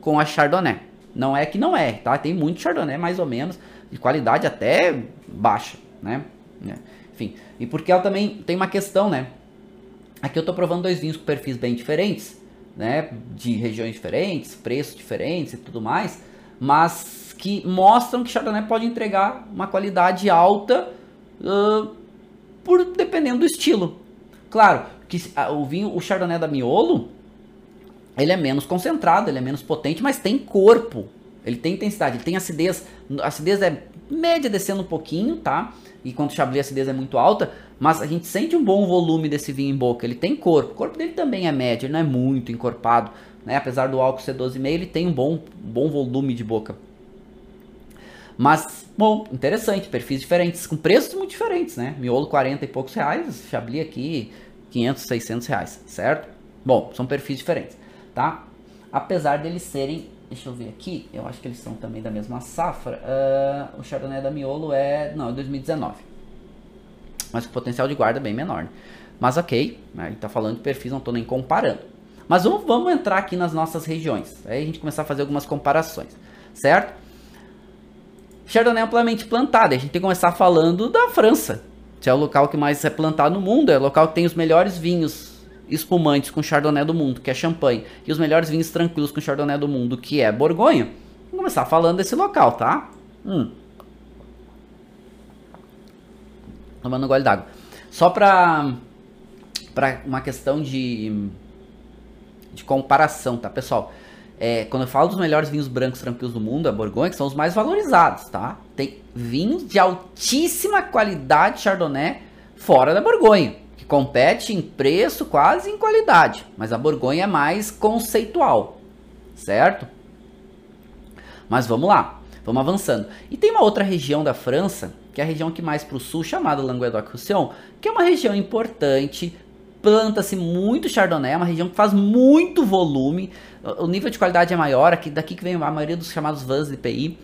com a Chardonnay. Não é que não é, tá? Tem muito Chardonnay mais ou menos, de qualidade até baixa, né? Né? Enfim, e porque ela também tem uma questão, né? Aqui eu estou provando dois vinhos com perfis bem diferentes, né? De regiões diferentes, preços diferentes e tudo mais, mas que mostram que Chardonnay pode entregar uma qualidade alta uh, por dependendo do estilo. Claro, que o vinho, o Chardonnay da Miolo, ele é menos concentrado, ele é menos potente, mas tem corpo. Ele tem intensidade, ele tem acidez. A acidez é média descendo um pouquinho, tá? E quando o Chablis acidez é muito alta, mas a gente sente um bom volume desse vinho em boca. Ele tem corpo, o corpo dele também é médio, ele não é muito encorpado, né? Apesar do álcool ser 12,5, ele tem um bom, bom volume de boca. Mas, bom, interessante, perfis diferentes, com preços muito diferentes, né? Miolo 40 e poucos reais, Chablis aqui 500, 600 reais, certo? Bom, são perfis diferentes, tá? Apesar deles serem Deixa eu ver aqui, eu acho que eles são também da mesma safra. Uh, o Chardonnay da Miolo é. Não, é 2019. Mas o potencial de guarda é bem menor. Né? Mas ok, a gente tá falando de perfis, não tô nem comparando. Mas vamos, vamos entrar aqui nas nossas regiões. Aí a gente começar a fazer algumas comparações, certo? Chardonnay é amplamente plantado. A gente tem que começar falando da França. Que é o local que mais é plantado no mundo, é o local que tem os melhores vinhos espumantes com Chardonnay do mundo, que é Champagne, e os melhores vinhos tranquilos com Chardonnay do mundo, que é Borgonha, vamos começar falando desse local, tá? Hum. Tomando um gole d'água. Só pra, pra uma questão de, de comparação, tá, pessoal? É, quando eu falo dos melhores vinhos brancos tranquilos do mundo, a Borgonha, que são os mais valorizados, tá? Tem vinhos de altíssima qualidade Chardonnay fora da Borgonha, que compete em preço quase em qualidade, mas a Borgonha é mais conceitual, certo? Mas vamos lá, vamos avançando. E tem uma outra região da França, que é a região que mais para o sul, chamada Languedoc-Roussillon, que é uma região importante, planta-se muito Chardonnay, é uma região que faz muito volume, o nível de qualidade é maior, aqui, daqui que vem a maioria dos chamados vans de PI,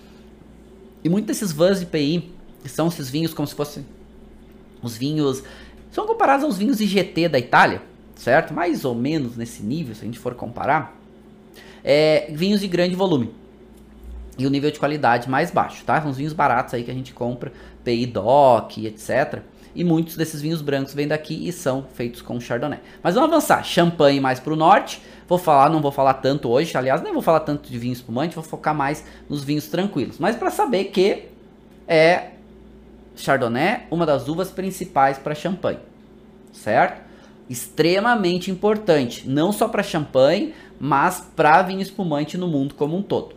e muitos desses vans de PI, que são esses vinhos como se fossem os vinhos são comparados aos vinhos IGT da Itália, certo? Mais ou menos nesse nível, se a gente for comparar. É, vinhos de grande volume. E o nível de qualidade mais baixo, tá? São os vinhos baratos aí que a gente compra, PI DOC, etc. E muitos desses vinhos brancos vêm daqui e são feitos com Chardonnay. Mas vamos avançar. Champanhe mais para o norte. Vou falar, não vou falar tanto hoje, aliás, nem vou falar tanto de vinho espumante, vou focar mais nos vinhos tranquilos. Mas para saber que é Chardonnay, uma das uvas principais para champanhe, certo? Extremamente importante, não só para champanhe, mas para vinho espumante no mundo como um todo.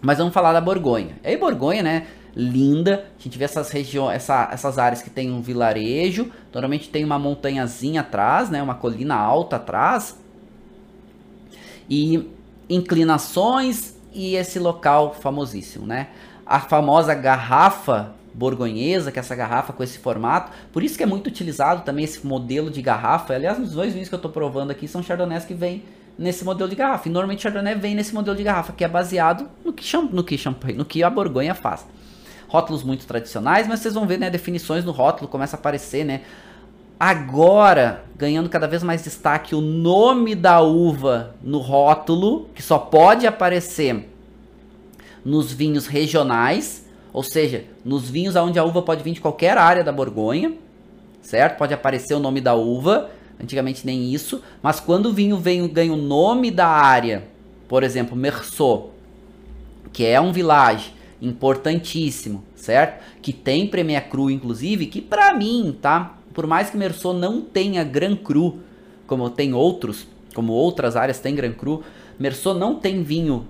Mas vamos falar da Borgonha. É Borgonha, né? Linda. A gente vê essas regiões, essa, essas áreas que tem um vilarejo. Normalmente tem uma montanhazinha atrás, né? Uma colina alta atrás. E inclinações e esse local famosíssimo, né? A famosa garrafa borgonhesa, que é essa garrafa com esse formato. Por isso que é muito utilizado também esse modelo de garrafa. Aliás, os dois vinhos que eu estou provando aqui são chardonnays que vêm nesse modelo de garrafa. E normalmente chardonnay vem nesse modelo de garrafa, que é baseado no que, no que champanhe, no que a Borgonha faz. Rótulos muito tradicionais, mas vocês vão ver, né, definições no rótulo começa a aparecer, né? Agora, ganhando cada vez mais destaque o nome da uva no rótulo, que só pode aparecer nos vinhos regionais, ou seja, nos vinhos onde a uva pode vir de qualquer área da Borgonha, certo? Pode aparecer o nome da uva, antigamente nem isso, mas quando o vinho vem, ganha o nome da área, por exemplo, Merceau, que é um village importantíssimo, certo? Que tem Premier Cru, inclusive, que para mim, tá? Por mais que Merceau não tenha Grand Cru, como tem outros, como outras áreas tem Grand Cru, Merceau não tem vinho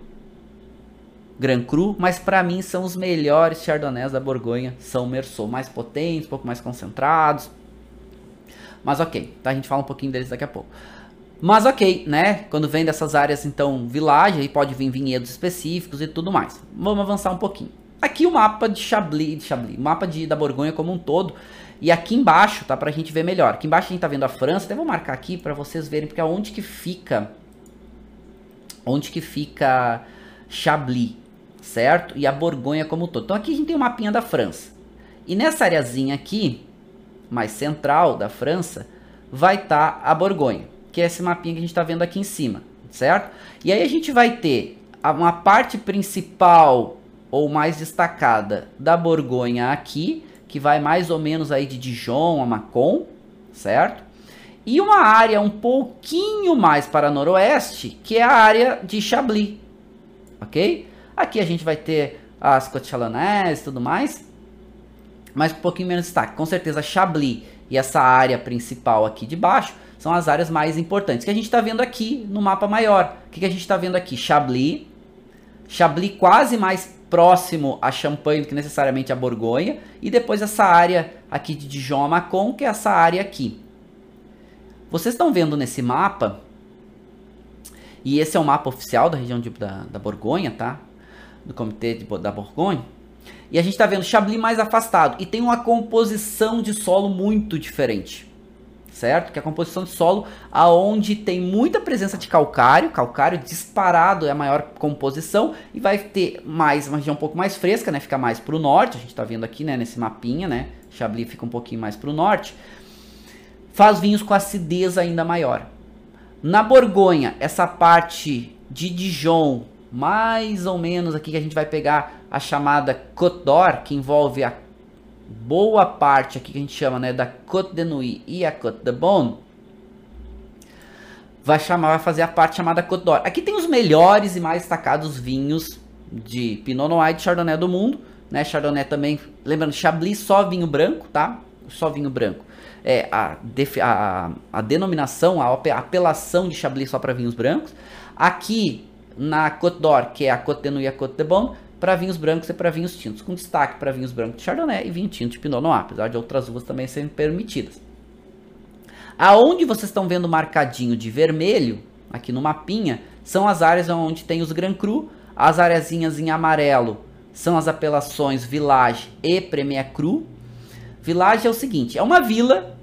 Grand Cru, mas para mim são os melhores Chardonnays da Borgonha, são Merceau, mais potentes, um pouco mais concentrados. Mas ok, tá? A gente fala um pouquinho deles daqui a pouco. Mas ok, né? Quando vem dessas áreas, então, vilagem, aí pode vir vinhedos específicos e tudo mais. Vamos avançar um pouquinho. Aqui o mapa de Chablis, de Chablis, mapa de, da Borgonha como um todo. E aqui embaixo, tá? Pra gente ver melhor. Aqui embaixo a gente tá vendo a França. Até vou marcar aqui para vocês verem, porque é onde que fica... Onde que fica Chablis, certo? E a Borgonha como um todo. Então aqui a gente tem um mapinha da França. E nessa areazinha aqui, mais central da França, vai estar tá a Borgonha, que é esse mapinha que a gente está vendo aqui em cima, certo? E aí a gente vai ter uma parte principal ou mais destacada da Borgonha aqui, que vai mais ou menos aí de Dijon a Macon, certo? E uma área um pouquinho mais para noroeste, que é a área de Chablis, ok? Aqui a gente vai ter as Côtes e tudo mais, mas um pouquinho menos destaque. Com certeza Chablis e essa área principal aqui de baixo são as áreas mais importantes que a gente está vendo aqui no mapa maior. O que, que a gente está vendo aqui? Chablis, Chablis quase mais próximo a Champagne do que necessariamente a Borgonha, e depois essa área aqui de Dijon Macon, que é essa área aqui. Vocês estão vendo nesse mapa, e esse é o mapa oficial da região de, da, da Borgonha, tá? Do Comitê de, da Borgonha. E a gente está vendo Chablis mais afastado e tem uma composição de solo muito diferente, certo? Que é a composição de solo aonde tem muita presença de calcário, calcário disparado é a maior composição e vai ter mais uma região um pouco mais fresca, né? Fica mais para o norte, a gente está vendo aqui, né? Nesse mapinha, né? Chablis fica um pouquinho mais para o norte. Faz vinhos com acidez ainda maior. Na Borgonha, essa parte de Dijon, mais ou menos aqui que a gente vai pegar a chamada Côte d'Or, que envolve a boa parte aqui que a gente chama né, da Côte de Nuit e a Côte de Bonne, vai chamar, vai fazer a parte chamada Côte d'Or. Aqui tem os melhores e mais destacados vinhos de Pinot Noir e de Chardonnay do mundo, né? Chardonnay também, lembrando, Chablis só vinho branco, tá? Só vinho branco. É a, a, a denominação, a apelação de Chablis só para vinhos brancos. Aqui na Côte d'Or, que é a Côte de Nuit e a Côte de Bonne, para vinhos brancos e para vinhos tintos, com destaque para vinhos brancos de Chardonnay e vinho tinto de Pinot Noir, apesar de outras uvas também serem permitidas. Aonde vocês estão vendo marcadinho de vermelho, aqui no mapinha, são as áreas onde tem os Grand Cru, as areazinhas em amarelo são as apelações Village e Premier Cru. Village é o seguinte, é uma vila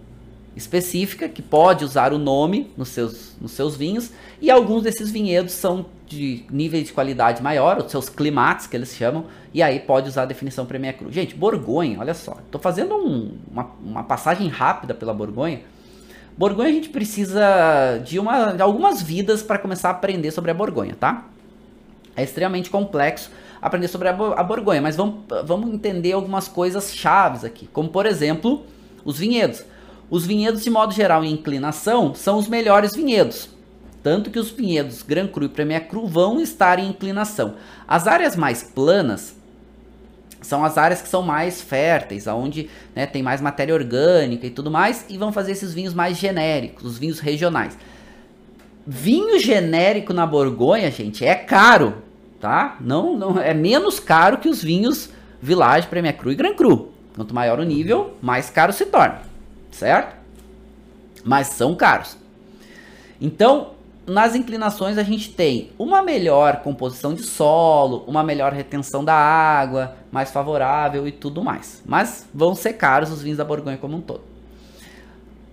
específica que pode usar o nome nos seus, nos seus vinhos e alguns desses vinhedos são de nível de qualidade maior, os seus climates que eles chamam, e aí pode usar a definição Premier Cru. Gente, Borgonha, olha só, estou fazendo um, uma, uma passagem rápida pela Borgonha. Borgonha a gente precisa de, uma, de algumas vidas para começar a aprender sobre a Borgonha, tá? É extremamente complexo aprender sobre a, a Borgonha, mas vamos, vamos entender algumas coisas chaves aqui, como por exemplo, os vinhedos. Os vinhedos, de modo geral, em inclinação, são os melhores vinhedos. Tanto que os vinhedos Gran Cru e Premier Cru vão estar em inclinação. As áreas mais planas são as áreas que são mais férteis, onde né, tem mais matéria orgânica e tudo mais, e vão fazer esses vinhos mais genéricos, os vinhos regionais. Vinho genérico na Borgonha, gente, é caro, tá? Não, não é menos caro que os vinhos Village, Premier Cru e Gran Cru. Quanto maior o nível, mais caro se torna certo? Mas são caros. Então, nas inclinações a gente tem uma melhor composição de solo, uma melhor retenção da água, mais favorável e tudo mais. Mas vão ser caros os vinhos da Borgonha como um todo.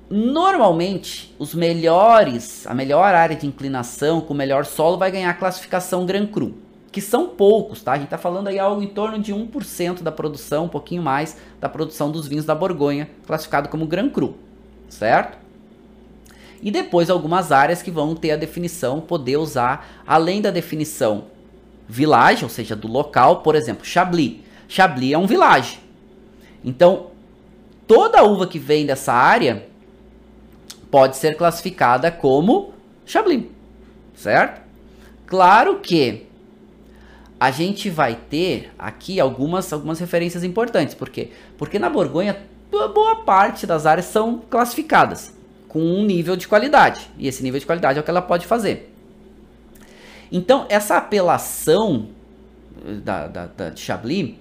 Normalmente, os melhores, a melhor área de inclinação com o melhor solo vai ganhar a classificação Gran Cru, que são poucos, tá? A gente tá falando aí algo em torno de 1% da produção, um pouquinho mais da produção dos vinhos da Borgonha, classificado como Gran Cru, certo? E depois algumas áreas que vão ter a definição, poder usar, além da definição village, ou seja, do local, por exemplo, Chablis. Chablis é um village. Então, toda uva que vem dessa área pode ser classificada como Chablis, certo? Claro que a gente vai ter aqui algumas, algumas referências importantes. Por quê? Porque na Borgonha, boa parte das áreas são classificadas com um nível de qualidade. E esse nível de qualidade é o que ela pode fazer. Então, essa apelação eh, da, da, da de Chablis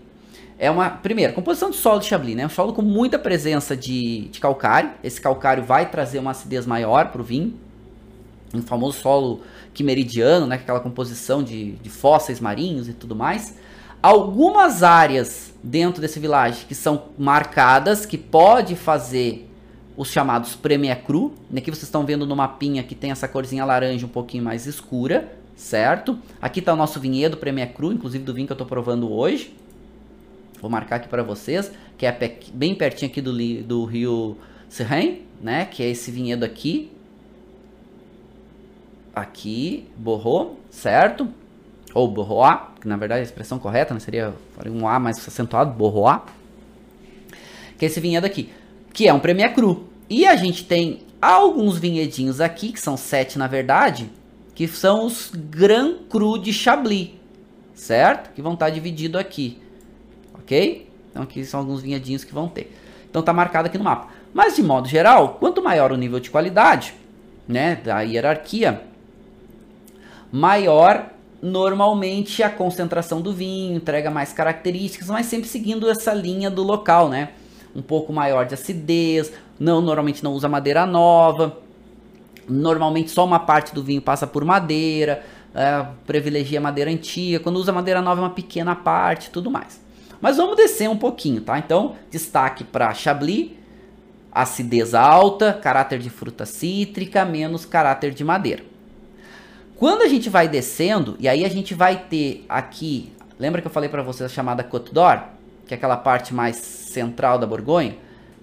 é uma, primeiro, composição de solo de Chablis, né? Um solo com muita presença de, de calcário. Esse calcário vai trazer uma acidez maior para o vinho. Um famoso solo quimeridiano, né, é aquela composição de, de fósseis marinhos e tudo mais. Algumas áreas dentro desse village que são marcadas, que pode fazer os chamados Premier Cru. Aqui vocês estão vendo no mapinha que tem essa corzinha laranja um pouquinho mais escura, certo? Aqui está o nosso vinhedo Premier Cru, inclusive do vinho que eu estou provando hoje. Vou marcar aqui para vocês, que é bem pertinho aqui do, do rio Serrain, né? Que é esse vinhedo aqui, aqui, borrou, certo? Ou borroar, que na verdade é a expressão correta né, seria um A mais acentuado, borroar. Que é esse vinhedo aqui, que é um Premier Cru. E a gente tem alguns vinhedinhos aqui, que são sete na verdade, que são os Grand Cru de Chablis, certo? Que vão estar divididos aqui, ok? Então aqui são alguns vinhedinhos que vão ter. Então tá marcado aqui no mapa. Mas de modo geral, quanto maior o nível de qualidade, né, da hierarquia, maior normalmente a concentração do vinho, entrega mais características, mas sempre seguindo essa linha do local, né? Um pouco maior de acidez, não normalmente não usa madeira nova, normalmente só uma parte do vinho passa por madeira, é, privilegia madeira antiga, quando usa madeira nova é uma pequena parte, tudo mais. Mas vamos descer um pouquinho, tá? Então, destaque para Chablis, acidez alta, caráter de fruta cítrica, menos caráter de madeira. Quando a gente vai descendo, e aí a gente vai ter aqui, lembra que eu falei para vocês a chamada Côte d'Or, que é aquela parte mais central da Borgonha,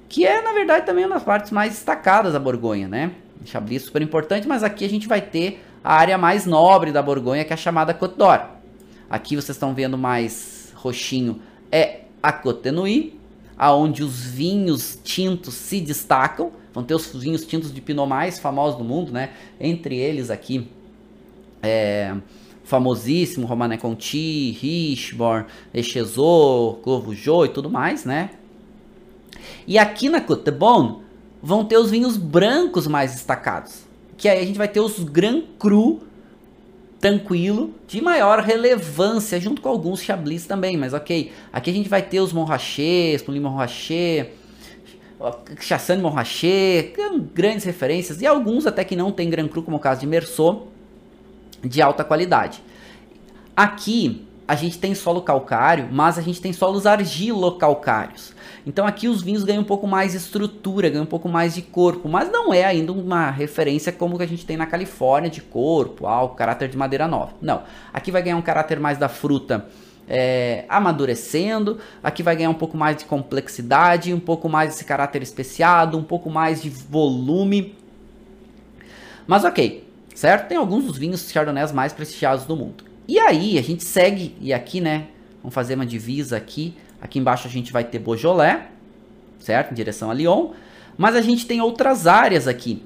que é na verdade também uma das partes mais destacadas da Borgonha, né? Chablis é super importante, mas aqui a gente vai ter a área mais nobre da Borgonha, que é a chamada Côte d'Or. Aqui vocês estão vendo mais roxinho, é a Côte de Nuit, aonde os vinhos tintos se destacam. Vão ter os vinhos tintos de Pinot mais famosos do mundo, né? Entre eles aqui é, famosíssimo, Romané Conti, Richborn, Echezot, Corvo Jo e tudo mais, né? E aqui na Côte de Bon vão ter os vinhos brancos mais destacados. Que aí a gente vai ter os Grand Cru tranquilo, de maior relevância, junto com alguns Chablis também, mas ok. Aqui a gente vai ter os Monrachets, Pouilly Monrachet, Chassagne Monrachet, grandes referências, e alguns até que não tem Grand Cru, como o caso de Merceau, de alta qualidade. Aqui a gente tem solo calcário, mas a gente tem solos argilocalcários. Então aqui os vinhos ganham um pouco mais de estrutura, ganham um pouco mais de corpo, mas não é ainda uma referência como que a gente tem na Califórnia de corpo, álcool, caráter de madeira nova. Não, aqui vai ganhar um caráter mais da fruta é, amadurecendo, aqui vai ganhar um pouco mais de complexidade, um pouco mais desse caráter especiado, um pouco mais de volume. Mas ok, certo? Tem alguns dos vinhos chardonnays mais prestigiados do mundo. E aí a gente segue, e aqui né, vamos fazer uma divisa aqui, Aqui embaixo a gente vai ter Beaujolais, certo? Em direção a Lyon. Mas a gente tem outras áreas aqui.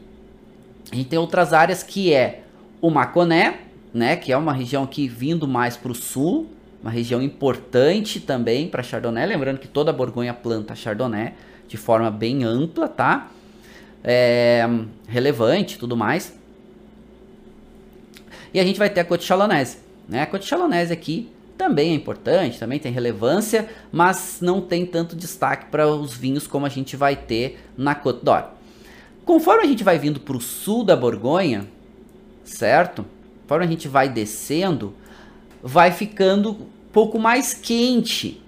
A gente tem outras áreas que é o Maconé, né? Que é uma região aqui vindo mais para o sul. Uma região importante também para Chardonnay. Lembrando que toda a Borgonha planta Chardonnay de forma bem ampla, tá? É, relevante tudo mais. E a gente vai ter a Côte Chalonnaise. Né? A Côte Chalonnaise aqui também é importante, também tem relevância, mas não tem tanto destaque para os vinhos como a gente vai ter na Côte d'Or. Conforme a gente vai vindo para o sul da Borgonha, certo? Conforme a gente vai descendo, vai ficando um pouco mais quente.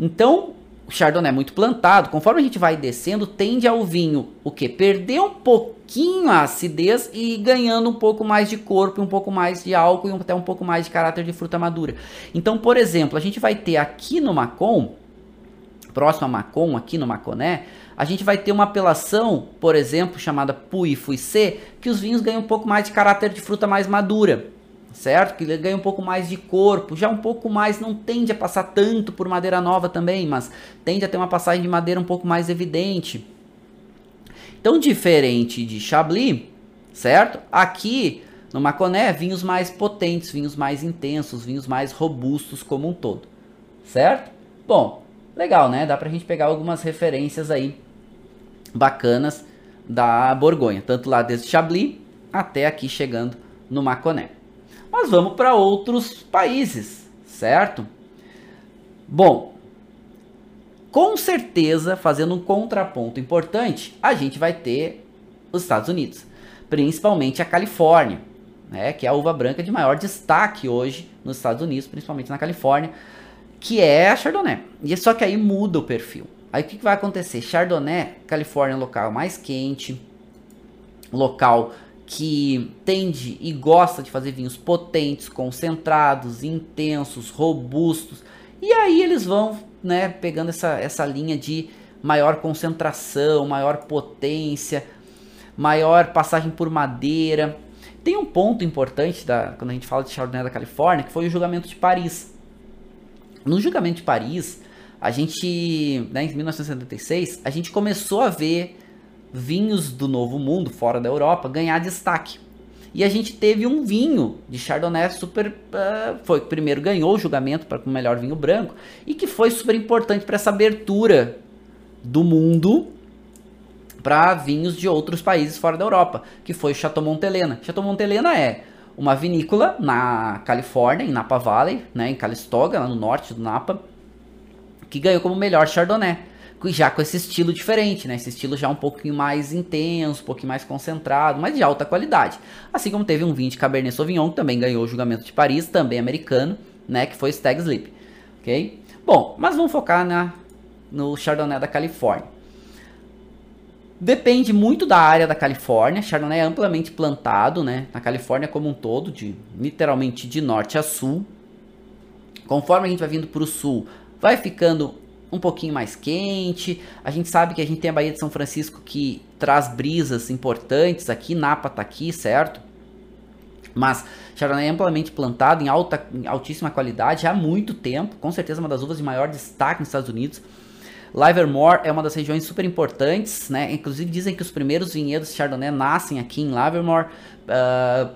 Então, o Chardonnay é muito plantado, conforme a gente vai descendo, tende ao vinho o que? Perder um pouquinho a acidez e ganhando um pouco mais de corpo, um pouco mais de álcool e até um pouco mais de caráter de fruta madura. Então, por exemplo, a gente vai ter aqui no Macon, próximo a Macon, aqui no Maconé, a gente vai ter uma apelação, por exemplo, chamada Puy Fuissé, que os vinhos ganham um pouco mais de caráter de fruta mais madura certo? Que ganha um pouco mais de corpo, já um pouco mais, não tende a passar tanto por madeira nova também, mas tende a ter uma passagem de madeira um pouco mais evidente. Então, diferente de Chablis, certo? Aqui no Maconé, vinhos mais potentes, vinhos mais intensos, vinhos mais robustos como um todo, certo? Bom, legal, né? Dá pra gente pegar algumas referências aí bacanas da Borgonha, tanto lá desde Chablis até aqui chegando no Maconé mas vamos para outros países, certo? Bom, com certeza, fazendo um contraponto importante, a gente vai ter os Estados Unidos, principalmente a Califórnia, né, que é a uva branca de maior destaque hoje nos Estados Unidos, principalmente na Califórnia, que é a Chardonnay. E só que aí muda o perfil. Aí o que, que vai acontecer? Chardonnay, Califórnia, é local mais quente, local que tende e gosta de fazer vinhos potentes, concentrados, intensos, robustos. E aí eles vão, né, pegando essa, essa linha de maior concentração, maior potência, maior passagem por madeira. Tem um ponto importante da, quando a gente fala de Chardonnay da Califórnia, que foi o julgamento de Paris. No julgamento de Paris, a gente, né, em 1976, a gente começou a ver vinhos do Novo Mundo, fora da Europa, ganhar destaque. E a gente teve um vinho de Chardonnay super. Uh, foi primeiro ganhou o julgamento para o melhor vinho branco e que foi super importante para essa abertura do mundo para vinhos de outros países fora da Europa, que foi Chateau Montelena. Chateau Montelena é uma vinícola na Califórnia, em Napa Valley, né, em Calistoga, lá no norte do Napa, que ganhou como melhor Chardonnay já com esse estilo diferente, né? Esse estilo já um pouquinho mais intenso, um pouquinho mais concentrado, mas de alta qualidade. Assim como teve um vinho de Cabernet Sauvignon que também ganhou o julgamento de Paris, também americano, né? Que foi Stag Sleep, ok? Bom, mas vamos focar na, no Chardonnay da Califórnia. Depende muito da área da Califórnia. Chardonnay é amplamente plantado, né? Na Califórnia como um todo, de literalmente de norte a sul. Conforme a gente vai vindo para o sul, vai ficando um pouquinho mais quente. A gente sabe que a gente tem a Baía de São Francisco que traz brisas importantes aqui, Napa tá aqui, certo? Mas Chardonnay é amplamente plantado em, alta, em altíssima qualidade há muito tempo, com certeza uma das uvas de maior destaque nos Estados Unidos. Livermore é uma das regiões super importantes, né? Inclusive dizem que os primeiros vinhedos de Chardonnay nascem aqui em Livermore. Uh,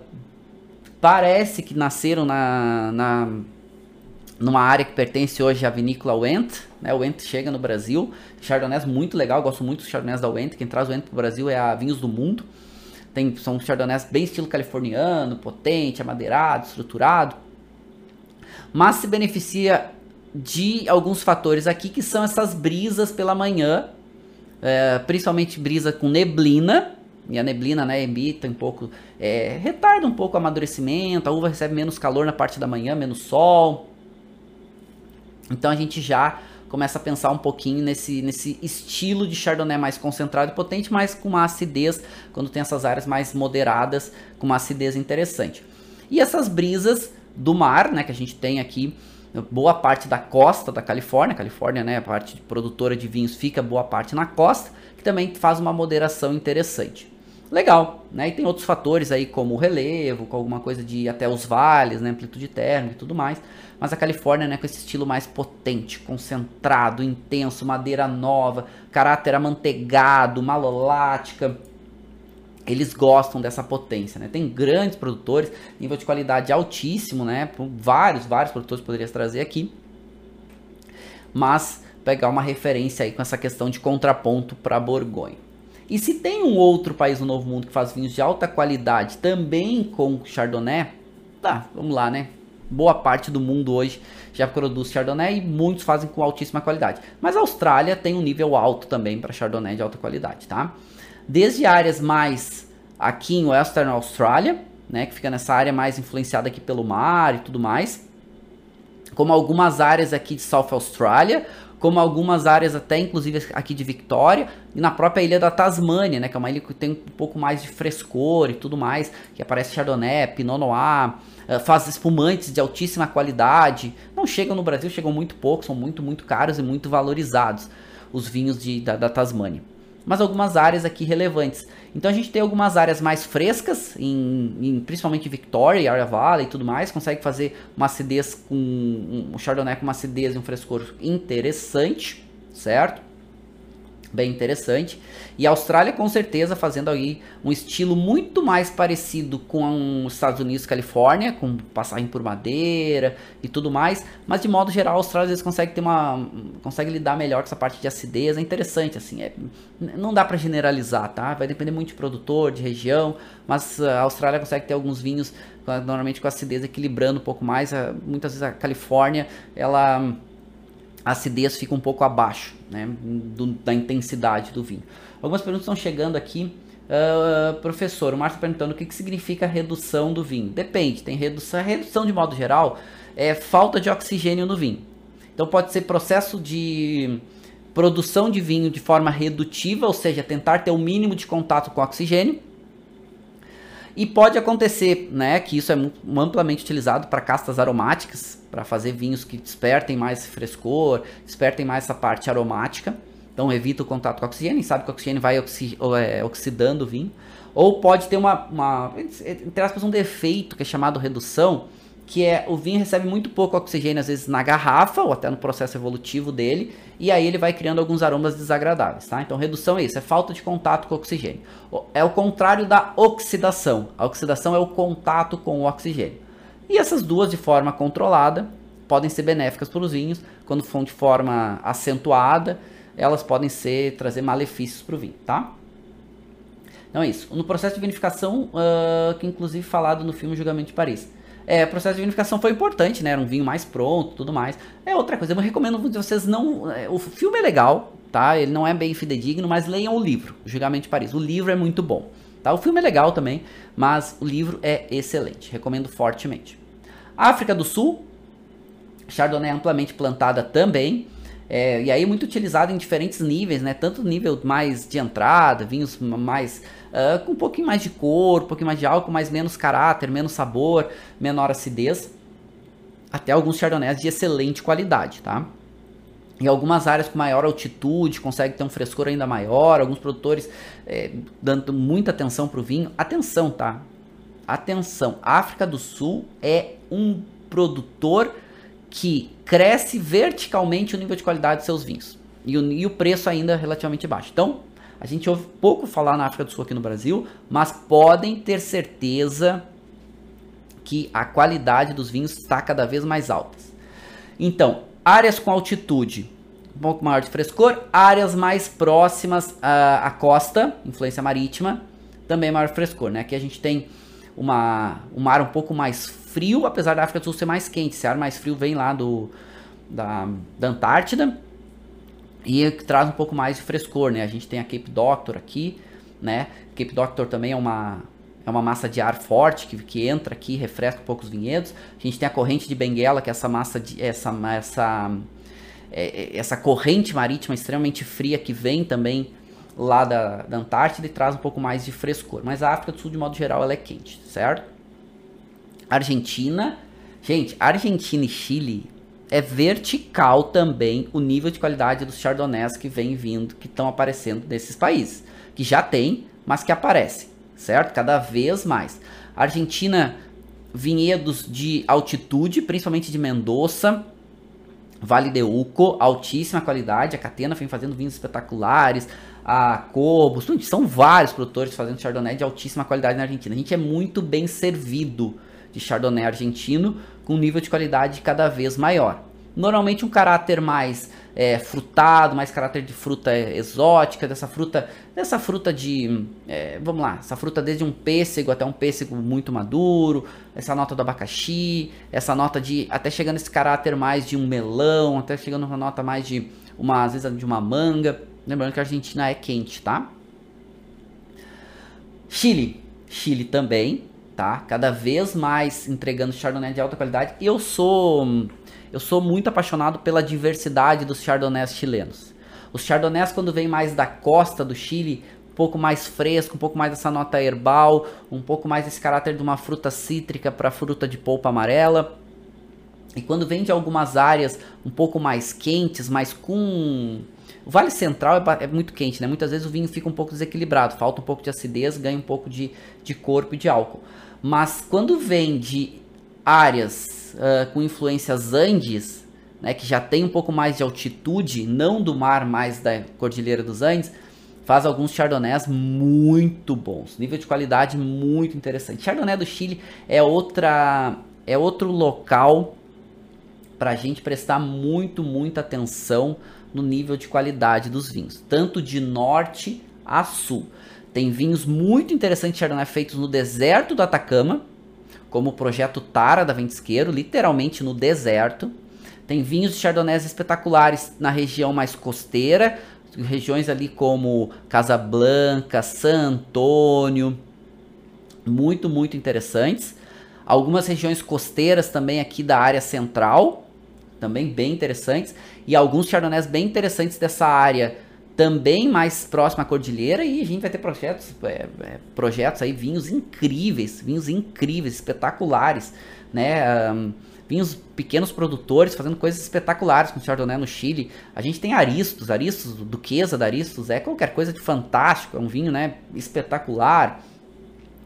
parece que nasceram na, na numa área que pertence hoje à vinícola Wendt, né? O chega no Brasil, Chardonnays muito legal, gosto muito dos Chardonnays da Wendt, quem traz o Wendt para o Brasil é a Vinhos do Mundo, Tem, são chardonnays bem estilo californiano, potente, amadeirado, estruturado. Mas se beneficia de alguns fatores aqui que são essas brisas pela manhã, é, principalmente brisa com neblina, e a neblina né, emita um pouco, é, retarda um pouco o amadurecimento, a uva recebe menos calor na parte da manhã, menos sol. Então a gente já começa a pensar um pouquinho nesse, nesse estilo de Chardonnay mais concentrado e potente, mas com uma acidez, quando tem essas áreas mais moderadas, com uma acidez interessante. E essas brisas do mar, né, que a gente tem aqui, boa parte da costa da Califórnia, Califórnia, né, a parte produtora de vinhos fica boa parte na costa, que também faz uma moderação interessante legal, né? E tem outros fatores aí como o relevo, com alguma coisa de até os vales, né, amplitude térmica e tudo mais. Mas a Califórnia, né, com esse estilo mais potente, concentrado, intenso, madeira nova, caráter amanteigado, malolática, eles gostam dessa potência, né? Tem grandes produtores, nível de qualidade altíssimo, né? Vários, vários produtores poderia trazer aqui. Mas pegar uma referência aí com essa questão de contraponto para Borgonha. E se tem um outro país no Novo Mundo que faz vinhos de alta qualidade também com Chardonnay, tá, vamos lá, né? Boa parte do mundo hoje já produz Chardonnay e muitos fazem com altíssima qualidade. Mas a Austrália tem um nível alto também para Chardonnay de alta qualidade, tá? Desde áreas mais aqui em Western Australia, né, que fica nessa área mais influenciada aqui pelo mar e tudo mais, como algumas áreas aqui de South Australia, como algumas áreas até inclusive aqui de Victoria e na própria ilha da Tasmânia, né, que é uma ilha que tem um pouco mais de frescor e tudo mais, que aparece Chardonnay, Pinot Noir, faz espumantes de altíssima qualidade. Não chegam no Brasil, chegam muito pouco, são muito, muito caros e muito valorizados os vinhos de, da, da Tasmânia mas algumas áreas aqui relevantes. Então a gente tem algumas áreas mais frescas, em, em principalmente Victoria, Area Valley e tudo mais, consegue fazer uma acidez com um Chardonnay com uma acidez e um frescor interessante, certo? Bem interessante. E a Austrália com certeza fazendo aí um estilo muito mais parecido com os Estados Unidos, Califórnia, com passagem por madeira e tudo mais, mas de modo geral a Austrália às vezes consegue ter uma consegue lidar melhor com essa parte de acidez, é interessante assim, é, não dá para generalizar, tá? Vai depender muito de produtor, de região, mas a Austrália consegue ter alguns vinhos normalmente com acidez equilibrando um pouco mais, muitas vezes a Califórnia, ela a acidez fica um pouco abaixo né, do, da intensidade do vinho. Algumas perguntas estão chegando aqui. Uh, professor, o Márcio tá perguntando o que, que significa redução do vinho. Depende, tem redução. A redução, de modo geral, é falta de oxigênio no vinho. Então pode ser processo de produção de vinho de forma redutiva, ou seja, tentar ter o mínimo de contato com oxigênio. E pode acontecer, né, que isso é amplamente utilizado para castas aromáticas, para fazer vinhos que despertem mais frescor, despertem mais essa parte aromática. Então evita o contato com o oxigênio, sabe que o oxigênio vai oxi é, oxidando o vinho. Ou pode ter uma, uma, entre aspas, um defeito que é chamado redução, que é o vinho recebe muito pouco oxigênio, às vezes na garrafa ou até no processo evolutivo dele, e aí ele vai criando alguns aromas desagradáveis, tá? Então redução é isso, é falta de contato com o oxigênio. É o contrário da oxidação. A oxidação é o contato com o oxigênio. E essas duas, de forma controlada, podem ser benéficas para os vinhos. Quando for de forma acentuada, elas podem ser trazer malefícios para o vinho, tá? Então é isso. No processo de vinificação, uh, que inclusive falado no filme Julgamento de Paris. É, o processo de vinificação foi importante, né? Era um vinho mais pronto, tudo mais. É outra coisa, eu recomendo vocês não. É, o filme é legal, tá? Ele não é bem fidedigno, mas leiam o livro, o Julgamento de Paris. O livro é muito bom. Tá? O filme é legal também, mas o livro é excelente. Recomendo fortemente. África do Sul, Chardonnay é amplamente plantada também. É, e aí muito utilizado em diferentes níveis, né? Tanto nível mais de entrada, vinhos mais uh, com um pouquinho mais de cor, um pouquinho mais de álcool, mas menos caráter, menos sabor, menor acidez. Até alguns chardonnays de excelente qualidade, tá? Em algumas áreas com maior altitude, consegue ter um frescor ainda maior. Alguns produtores é, dando muita atenção para o vinho. Atenção, tá? Atenção, África do Sul é um produtor que cresce verticalmente o nível de qualidade dos seus vinhos. E o, e o preço ainda é relativamente baixo. Então, a gente ouve pouco falar na África do Sul aqui no Brasil, mas podem ter certeza que a qualidade dos vinhos está cada vez mais alta. Então, áreas com altitude, um pouco maior de frescor, áreas mais próximas à, à costa, influência marítima, também maior frescor, né? Aqui a gente tem uma, um mar um pouco mais frio, apesar da África do Sul ser mais quente. Esse ar mais frio vem lá do, da, da Antártida e traz um pouco mais de frescor, né? A gente tem a Cape Doctor aqui, né? Cape Doctor também é uma, é uma massa de ar forte que, que entra aqui, refresca um pouco os vinhedos. A gente tem a corrente de Benguela, que é essa massa de essa essa é, é, essa corrente marítima extremamente fria que vem também lá da, da Antártida e traz um pouco mais de frescor. Mas a África do Sul, de modo geral, ela é quente, certo? Argentina, gente, Argentina e Chile é vertical também o nível de qualidade dos chardonnays que vem vindo, que estão aparecendo nesses países, que já tem, mas que aparecem, certo? Cada vez mais. Argentina, vinhedos de altitude, principalmente de Mendoza, Vale de Uco, altíssima qualidade. A Catena vem fazendo vinhos espetaculares. A Cobos, são vários produtores fazendo Chardonnay de altíssima qualidade na Argentina. A gente é muito bem servido de Chardonnay argentino, com um nível de qualidade cada vez maior. Normalmente um caráter mais é, frutado, mais caráter de fruta exótica, dessa fruta, dessa fruta de, é, vamos lá, essa fruta desde um pêssego até um pêssego muito maduro, essa nota do abacaxi, essa nota de, até chegando esse caráter mais de um melão, até chegando uma nota mais de, uma, às vezes de uma manga, lembrando que a Argentina é quente, tá? Chile, Chile também, tá? Cada vez mais entregando Chardonnay de alta qualidade. Eu sou eu sou muito apaixonado pela diversidade dos Chardonnays chilenos. Os Chardonnays quando vem mais da costa do Chile, um pouco mais fresco, um pouco mais dessa nota herbal, um pouco mais esse caráter de uma fruta cítrica para fruta de polpa amarela. E quando vem de algumas áreas um pouco mais quentes, mas com o Vale Central é, é, muito quente, né? Muitas vezes o vinho fica um pouco desequilibrado, falta um pouco de acidez, ganha um pouco de, de corpo e de álcool. Mas quando vem de áreas uh, com influências Andes, né, que já tem um pouco mais de altitude, não do mar, mas da Cordilheira dos Andes, faz alguns chardonnays muito bons, nível de qualidade muito interessante. Chardonnay do Chile é outra é outro local para a gente prestar muito, muita atenção no nível de qualidade dos vinhos, tanto de norte a sul. Tem vinhos muito interessantes Chardonnay feitos no deserto do Atacama, como o projeto Tara da Ventisqueiro, literalmente no deserto. Tem vinhos de Chardonnays espetaculares na região mais costeira, regiões ali como Casablanca, San Antônio, muito, muito interessantes. Algumas regiões costeiras também aqui da área central, também bem interessantes, e alguns chardonnays bem interessantes dessa área também mais próxima à cordilheira e a gente vai ter projetos, é, é, projetos aí, vinhos incríveis, vinhos incríveis, espetaculares, né? Um, vinhos pequenos produtores fazendo coisas espetaculares com Chardonnay no Chile. A gente tem Aristos, Aristos, Duquesa da Aristos, é qualquer coisa de fantástico, é um vinho, né, espetacular.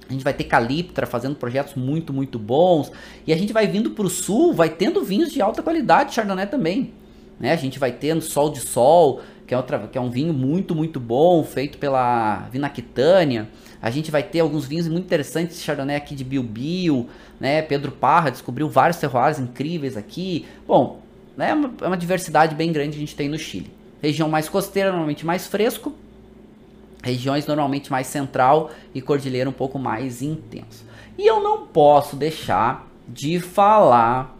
A gente vai ter Caliptra fazendo projetos muito, muito bons. E a gente vai vindo para o sul, vai tendo vinhos de alta qualidade, Chardonnay também. Né? A gente vai tendo Sol de Sol, que é, outra, que é um vinho muito, muito bom, feito pela Vinaquitânia. A gente vai ter alguns vinhos muito interessantes, Chardonnay aqui de Bilbio, né? Pedro Parra descobriu vários terroirs incríveis aqui. Bom, né? é é uma diversidade bem grande que a gente tem no Chile. Região mais costeira, normalmente mais fresco, regiões normalmente mais central e cordilheira um pouco mais intenso. E eu não posso deixar de falar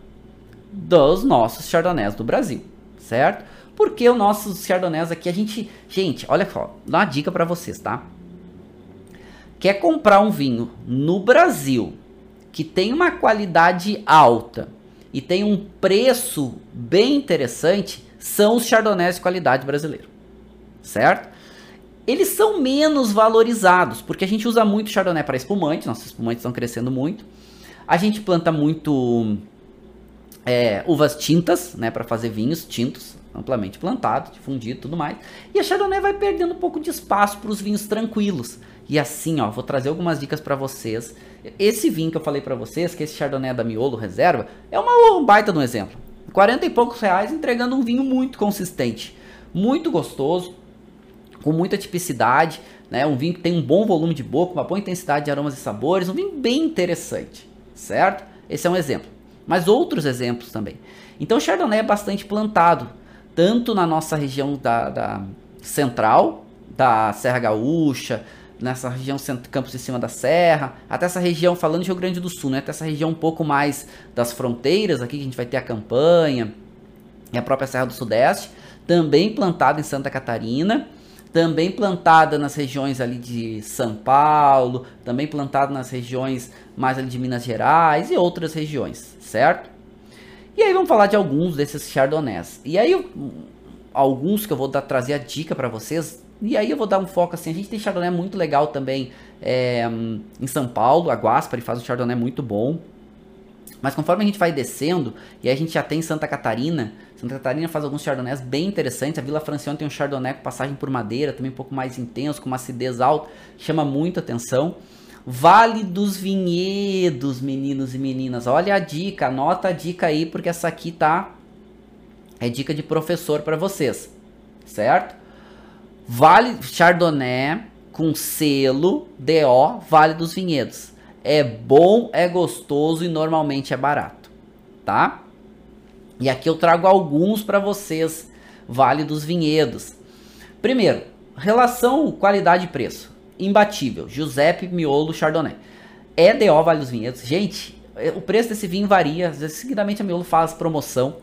dos nossos chardonnays do Brasil, certo? Porque o nosso chardonnays aqui a gente, gente, olha só, dá uma dica para vocês, tá? Quer comprar um vinho no Brasil que tem uma qualidade alta e tem um preço bem interessante, são os chardonnays de qualidade brasileiro, certo? Eles são menos valorizados, porque a gente usa muito chardonnay para espumante, nossos espumantes estão crescendo muito. A gente planta muito é, uvas tintas, né, para fazer vinhos tintos, amplamente plantados, difundido tudo mais. E a chardonnay vai perdendo um pouco de espaço para os vinhos tranquilos. E assim, ó, vou trazer algumas dicas para vocês. Esse vinho que eu falei para vocês, que esse chardonnay da Miolo Reserva, é uma um baita de um exemplo. 40 e poucos reais entregando um vinho muito consistente, muito gostoso, com muita tipicidade, né? Um vinho que tem um bom volume de boca, uma boa intensidade de aromas e sabores, um vinho bem interessante, certo? Esse é um exemplo. Mas outros exemplos também. Então, o Chardonnay é bastante plantado, tanto na nossa região da, da central, da Serra Gaúcha, nessa região centro campos de cima da serra, até essa região, falando de Rio Grande do Sul, né, até essa região um pouco mais das fronteiras aqui, que a gente vai ter a campanha e a própria Serra do Sudeste, também plantada em Santa Catarina, também plantada nas regiões ali de São Paulo, também plantada nas regiões mais ali de Minas Gerais e outras regiões, certo? E aí vamos falar de alguns desses chardonnays. E aí alguns que eu vou dar, trazer a dica para vocês. E aí eu vou dar um foco assim, a gente tem chardonnay muito legal também é, em São Paulo, a Guaspari faz um chardonnay muito bom. Mas conforme a gente vai descendo, e a gente já tem Santa Catarina, Santa Catarina faz alguns chardonnays bem interessantes. A Vila Francione tem um chardonnay com passagem por madeira, também um pouco mais intenso, com uma acidez alta, chama muito atenção. Vale dos Vinhedos, meninos e meninas. Olha a dica, anota a dica aí, porque essa aqui tá é dica de professor para vocês, certo? Vale Chardonnay com selo DO Vale dos Vinhedos. É bom, é gostoso e normalmente é barato, tá? E aqui eu trago alguns para vocês, Vale dos Vinhedos. Primeiro, relação qualidade-preço. Imbatível. Giuseppe Miolo Chardonnay. EDO Vale dos Vinhedos. Gente, é, o preço desse vinho varia. Às vezes, seguidamente a Miolo faz promoção.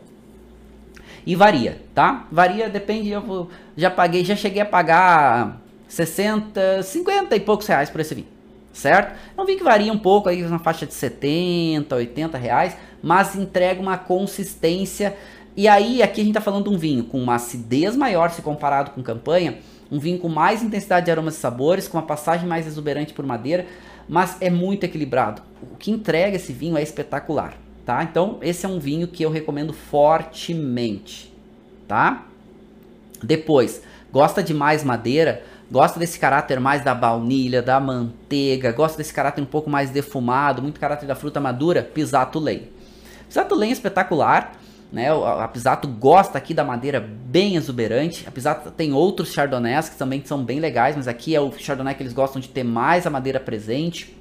E varia, tá? Varia, depende. Eu já paguei, já cheguei a pagar 60, 50 e poucos reais por esse vinho. Certo? É um vinho que varia um pouco aí na faixa de 70, 80 reais mas entrega uma consistência. E aí, aqui a gente está falando de um vinho com uma acidez maior se comparado com campanha, um vinho com mais intensidade de aromas e sabores, com uma passagem mais exuberante por madeira, mas é muito equilibrado. O que entrega esse vinho é espetacular, tá? Então, esse é um vinho que eu recomendo fortemente, tá? Depois, gosta de mais madeira? Gosta desse caráter mais da baunilha, da manteiga, gosta desse caráter um pouco mais defumado, muito caráter da fruta madura? Pisato Lei. Pisato Len é espetacular, né? A Pisato gosta aqui da madeira bem exuberante. A Pisato tem outros chardonnays que também são bem legais, mas aqui é o chardonnay que eles gostam de ter mais a madeira presente.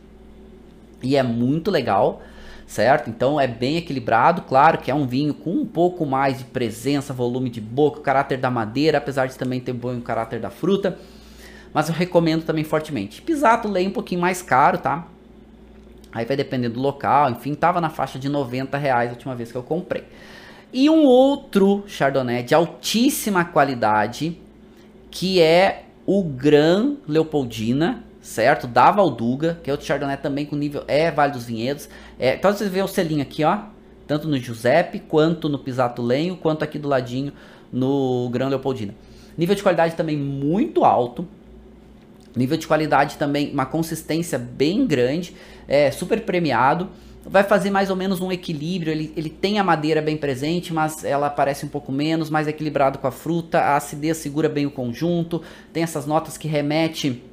E é muito legal, certo? Então é bem equilibrado, claro que é um vinho com um pouco mais de presença, volume de boca, caráter da madeira, apesar de também ter bom caráter da fruta. Mas eu recomendo também fortemente. Pisato Lei um pouquinho mais caro, tá? Aí vai depender do local, enfim, tava na faixa de 90 reais a última vez que eu comprei. E um outro Chardonnay de altíssima qualidade, que é o Gran Leopoldina, certo? Da Valduga, que é outro Chardonnay também com nível, é Vale dos Vinhedos. É, então vocês veem o selinho aqui, ó, tanto no Giuseppe, quanto no Pisato Lenho, quanto aqui do ladinho no Gran Leopoldina. Nível de qualidade também muito alto, Nível de qualidade também, uma consistência bem grande, é super premiado. Vai fazer mais ou menos um equilíbrio. Ele, ele tem a madeira bem presente, mas ela parece um pouco menos, mais equilibrado com a fruta. A acidez segura bem o conjunto. Tem essas notas que remete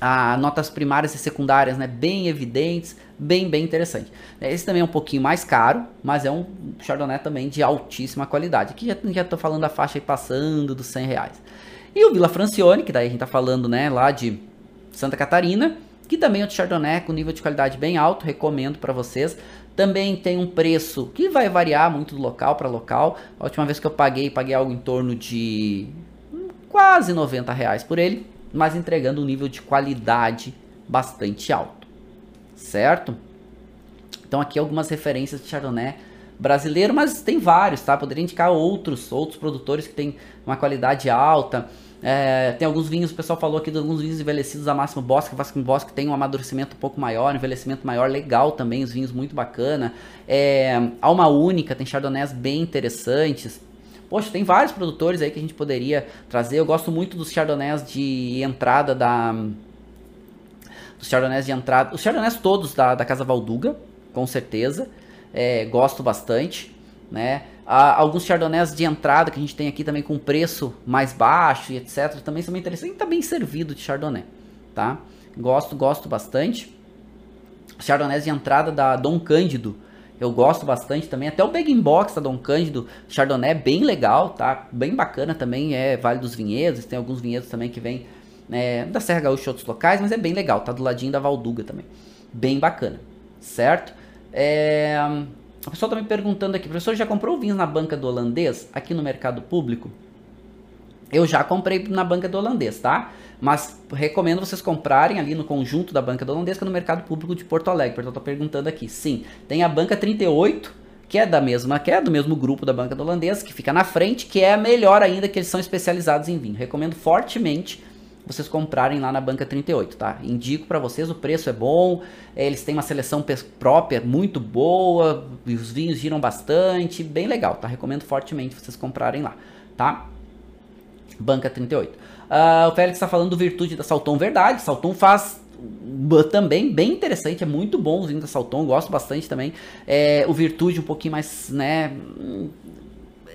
a notas primárias e secundárias, né, bem evidentes, bem bem interessante. Esse também é um pouquinho mais caro, mas é um Chardonnay também de altíssima qualidade. Aqui já já falando da faixa aí passando dos 100 reais. E o Vila Francione, que daí a gente tá falando, né, lá de Santa Catarina, que também é um Chardonnay com nível de qualidade bem alto, recomendo para vocês. Também tem um preço que vai variar muito do local para local. A última vez que eu paguei, paguei algo em torno de quase 90 reais por ele, mas entregando um nível de qualidade bastante alto, certo? Então aqui algumas referências de Chardonnay brasileiro, mas tem vários, tá? Poderia indicar outros, outros produtores que têm uma qualidade alta. É, tem alguns vinhos, o pessoal falou aqui de alguns vinhos envelhecidos a Máximo Bosque, Máximo Bosque tem um amadurecimento um pouco maior, um envelhecimento maior, legal também, os vinhos muito bacana. É, Alma Única, tem chardonnays bem interessantes. Poxa, tem vários produtores aí que a gente poderia trazer. Eu gosto muito dos chardonnays de entrada da... Dos chardonnays de entrada... Os chardonnays todos da, da Casa Valduga, com certeza é, gosto bastante, né? Há alguns chardonnays de entrada que a gente tem aqui também com preço mais baixo e etc. Também são bem interessantes. E tá bem servido de chardonnay, tá? Gosto, gosto bastante. Chardonnays de entrada da Dom Cândido, eu gosto bastante também. Até o Bag Box da Dom Cândido, Chardonnay, bem legal, tá? Bem bacana também, é Vale dos Vinhedos. Tem alguns vinhedos também que vem é, da Serra Gaúcha e outros locais, mas é bem legal, tá do ladinho da Valduga também. Bem bacana, certo? É, a pessoa está me perguntando aqui, professor, já comprou vinhos na banca do holandês aqui no mercado público? Eu já comprei na banca do holandês, tá? Mas recomendo vocês comprarem ali no conjunto da banca do holandês, que é no mercado público de Porto Alegre. Portanto, eu tô perguntando aqui. Sim, tem a banca 38, que é da mesma, que é do mesmo grupo da banca do holandês, que fica na frente, que é melhor ainda que eles são especializados em vinho. Recomendo fortemente vocês comprarem lá na banca 38, tá? Indico para vocês, o preço é bom, é, eles têm uma seleção própria muito boa, os vinhos giram bastante, bem legal, tá? Recomendo fortemente vocês comprarem lá, tá? Banca 38. Uh, ah, o Félix está falando do Virtude da Salton, verdade, Salton faz também bem interessante, é muito bom o vinho da Salton, gosto bastante também. É, o Virtude um pouquinho mais, né,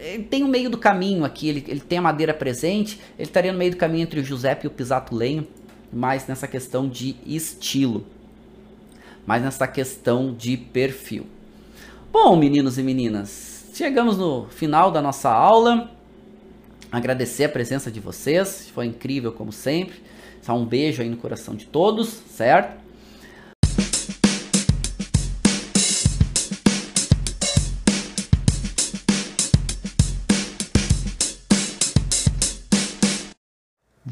ele tem o meio do caminho aqui, ele, ele tem a madeira presente, ele estaria no meio do caminho entre o Giuseppe e o Pisato Lenho, mais nessa questão de estilo, mais nessa questão de perfil. Bom, meninos e meninas, chegamos no final da nossa aula. Agradecer a presença de vocês, foi incrível como sempre. Só um beijo aí no coração de todos, certo?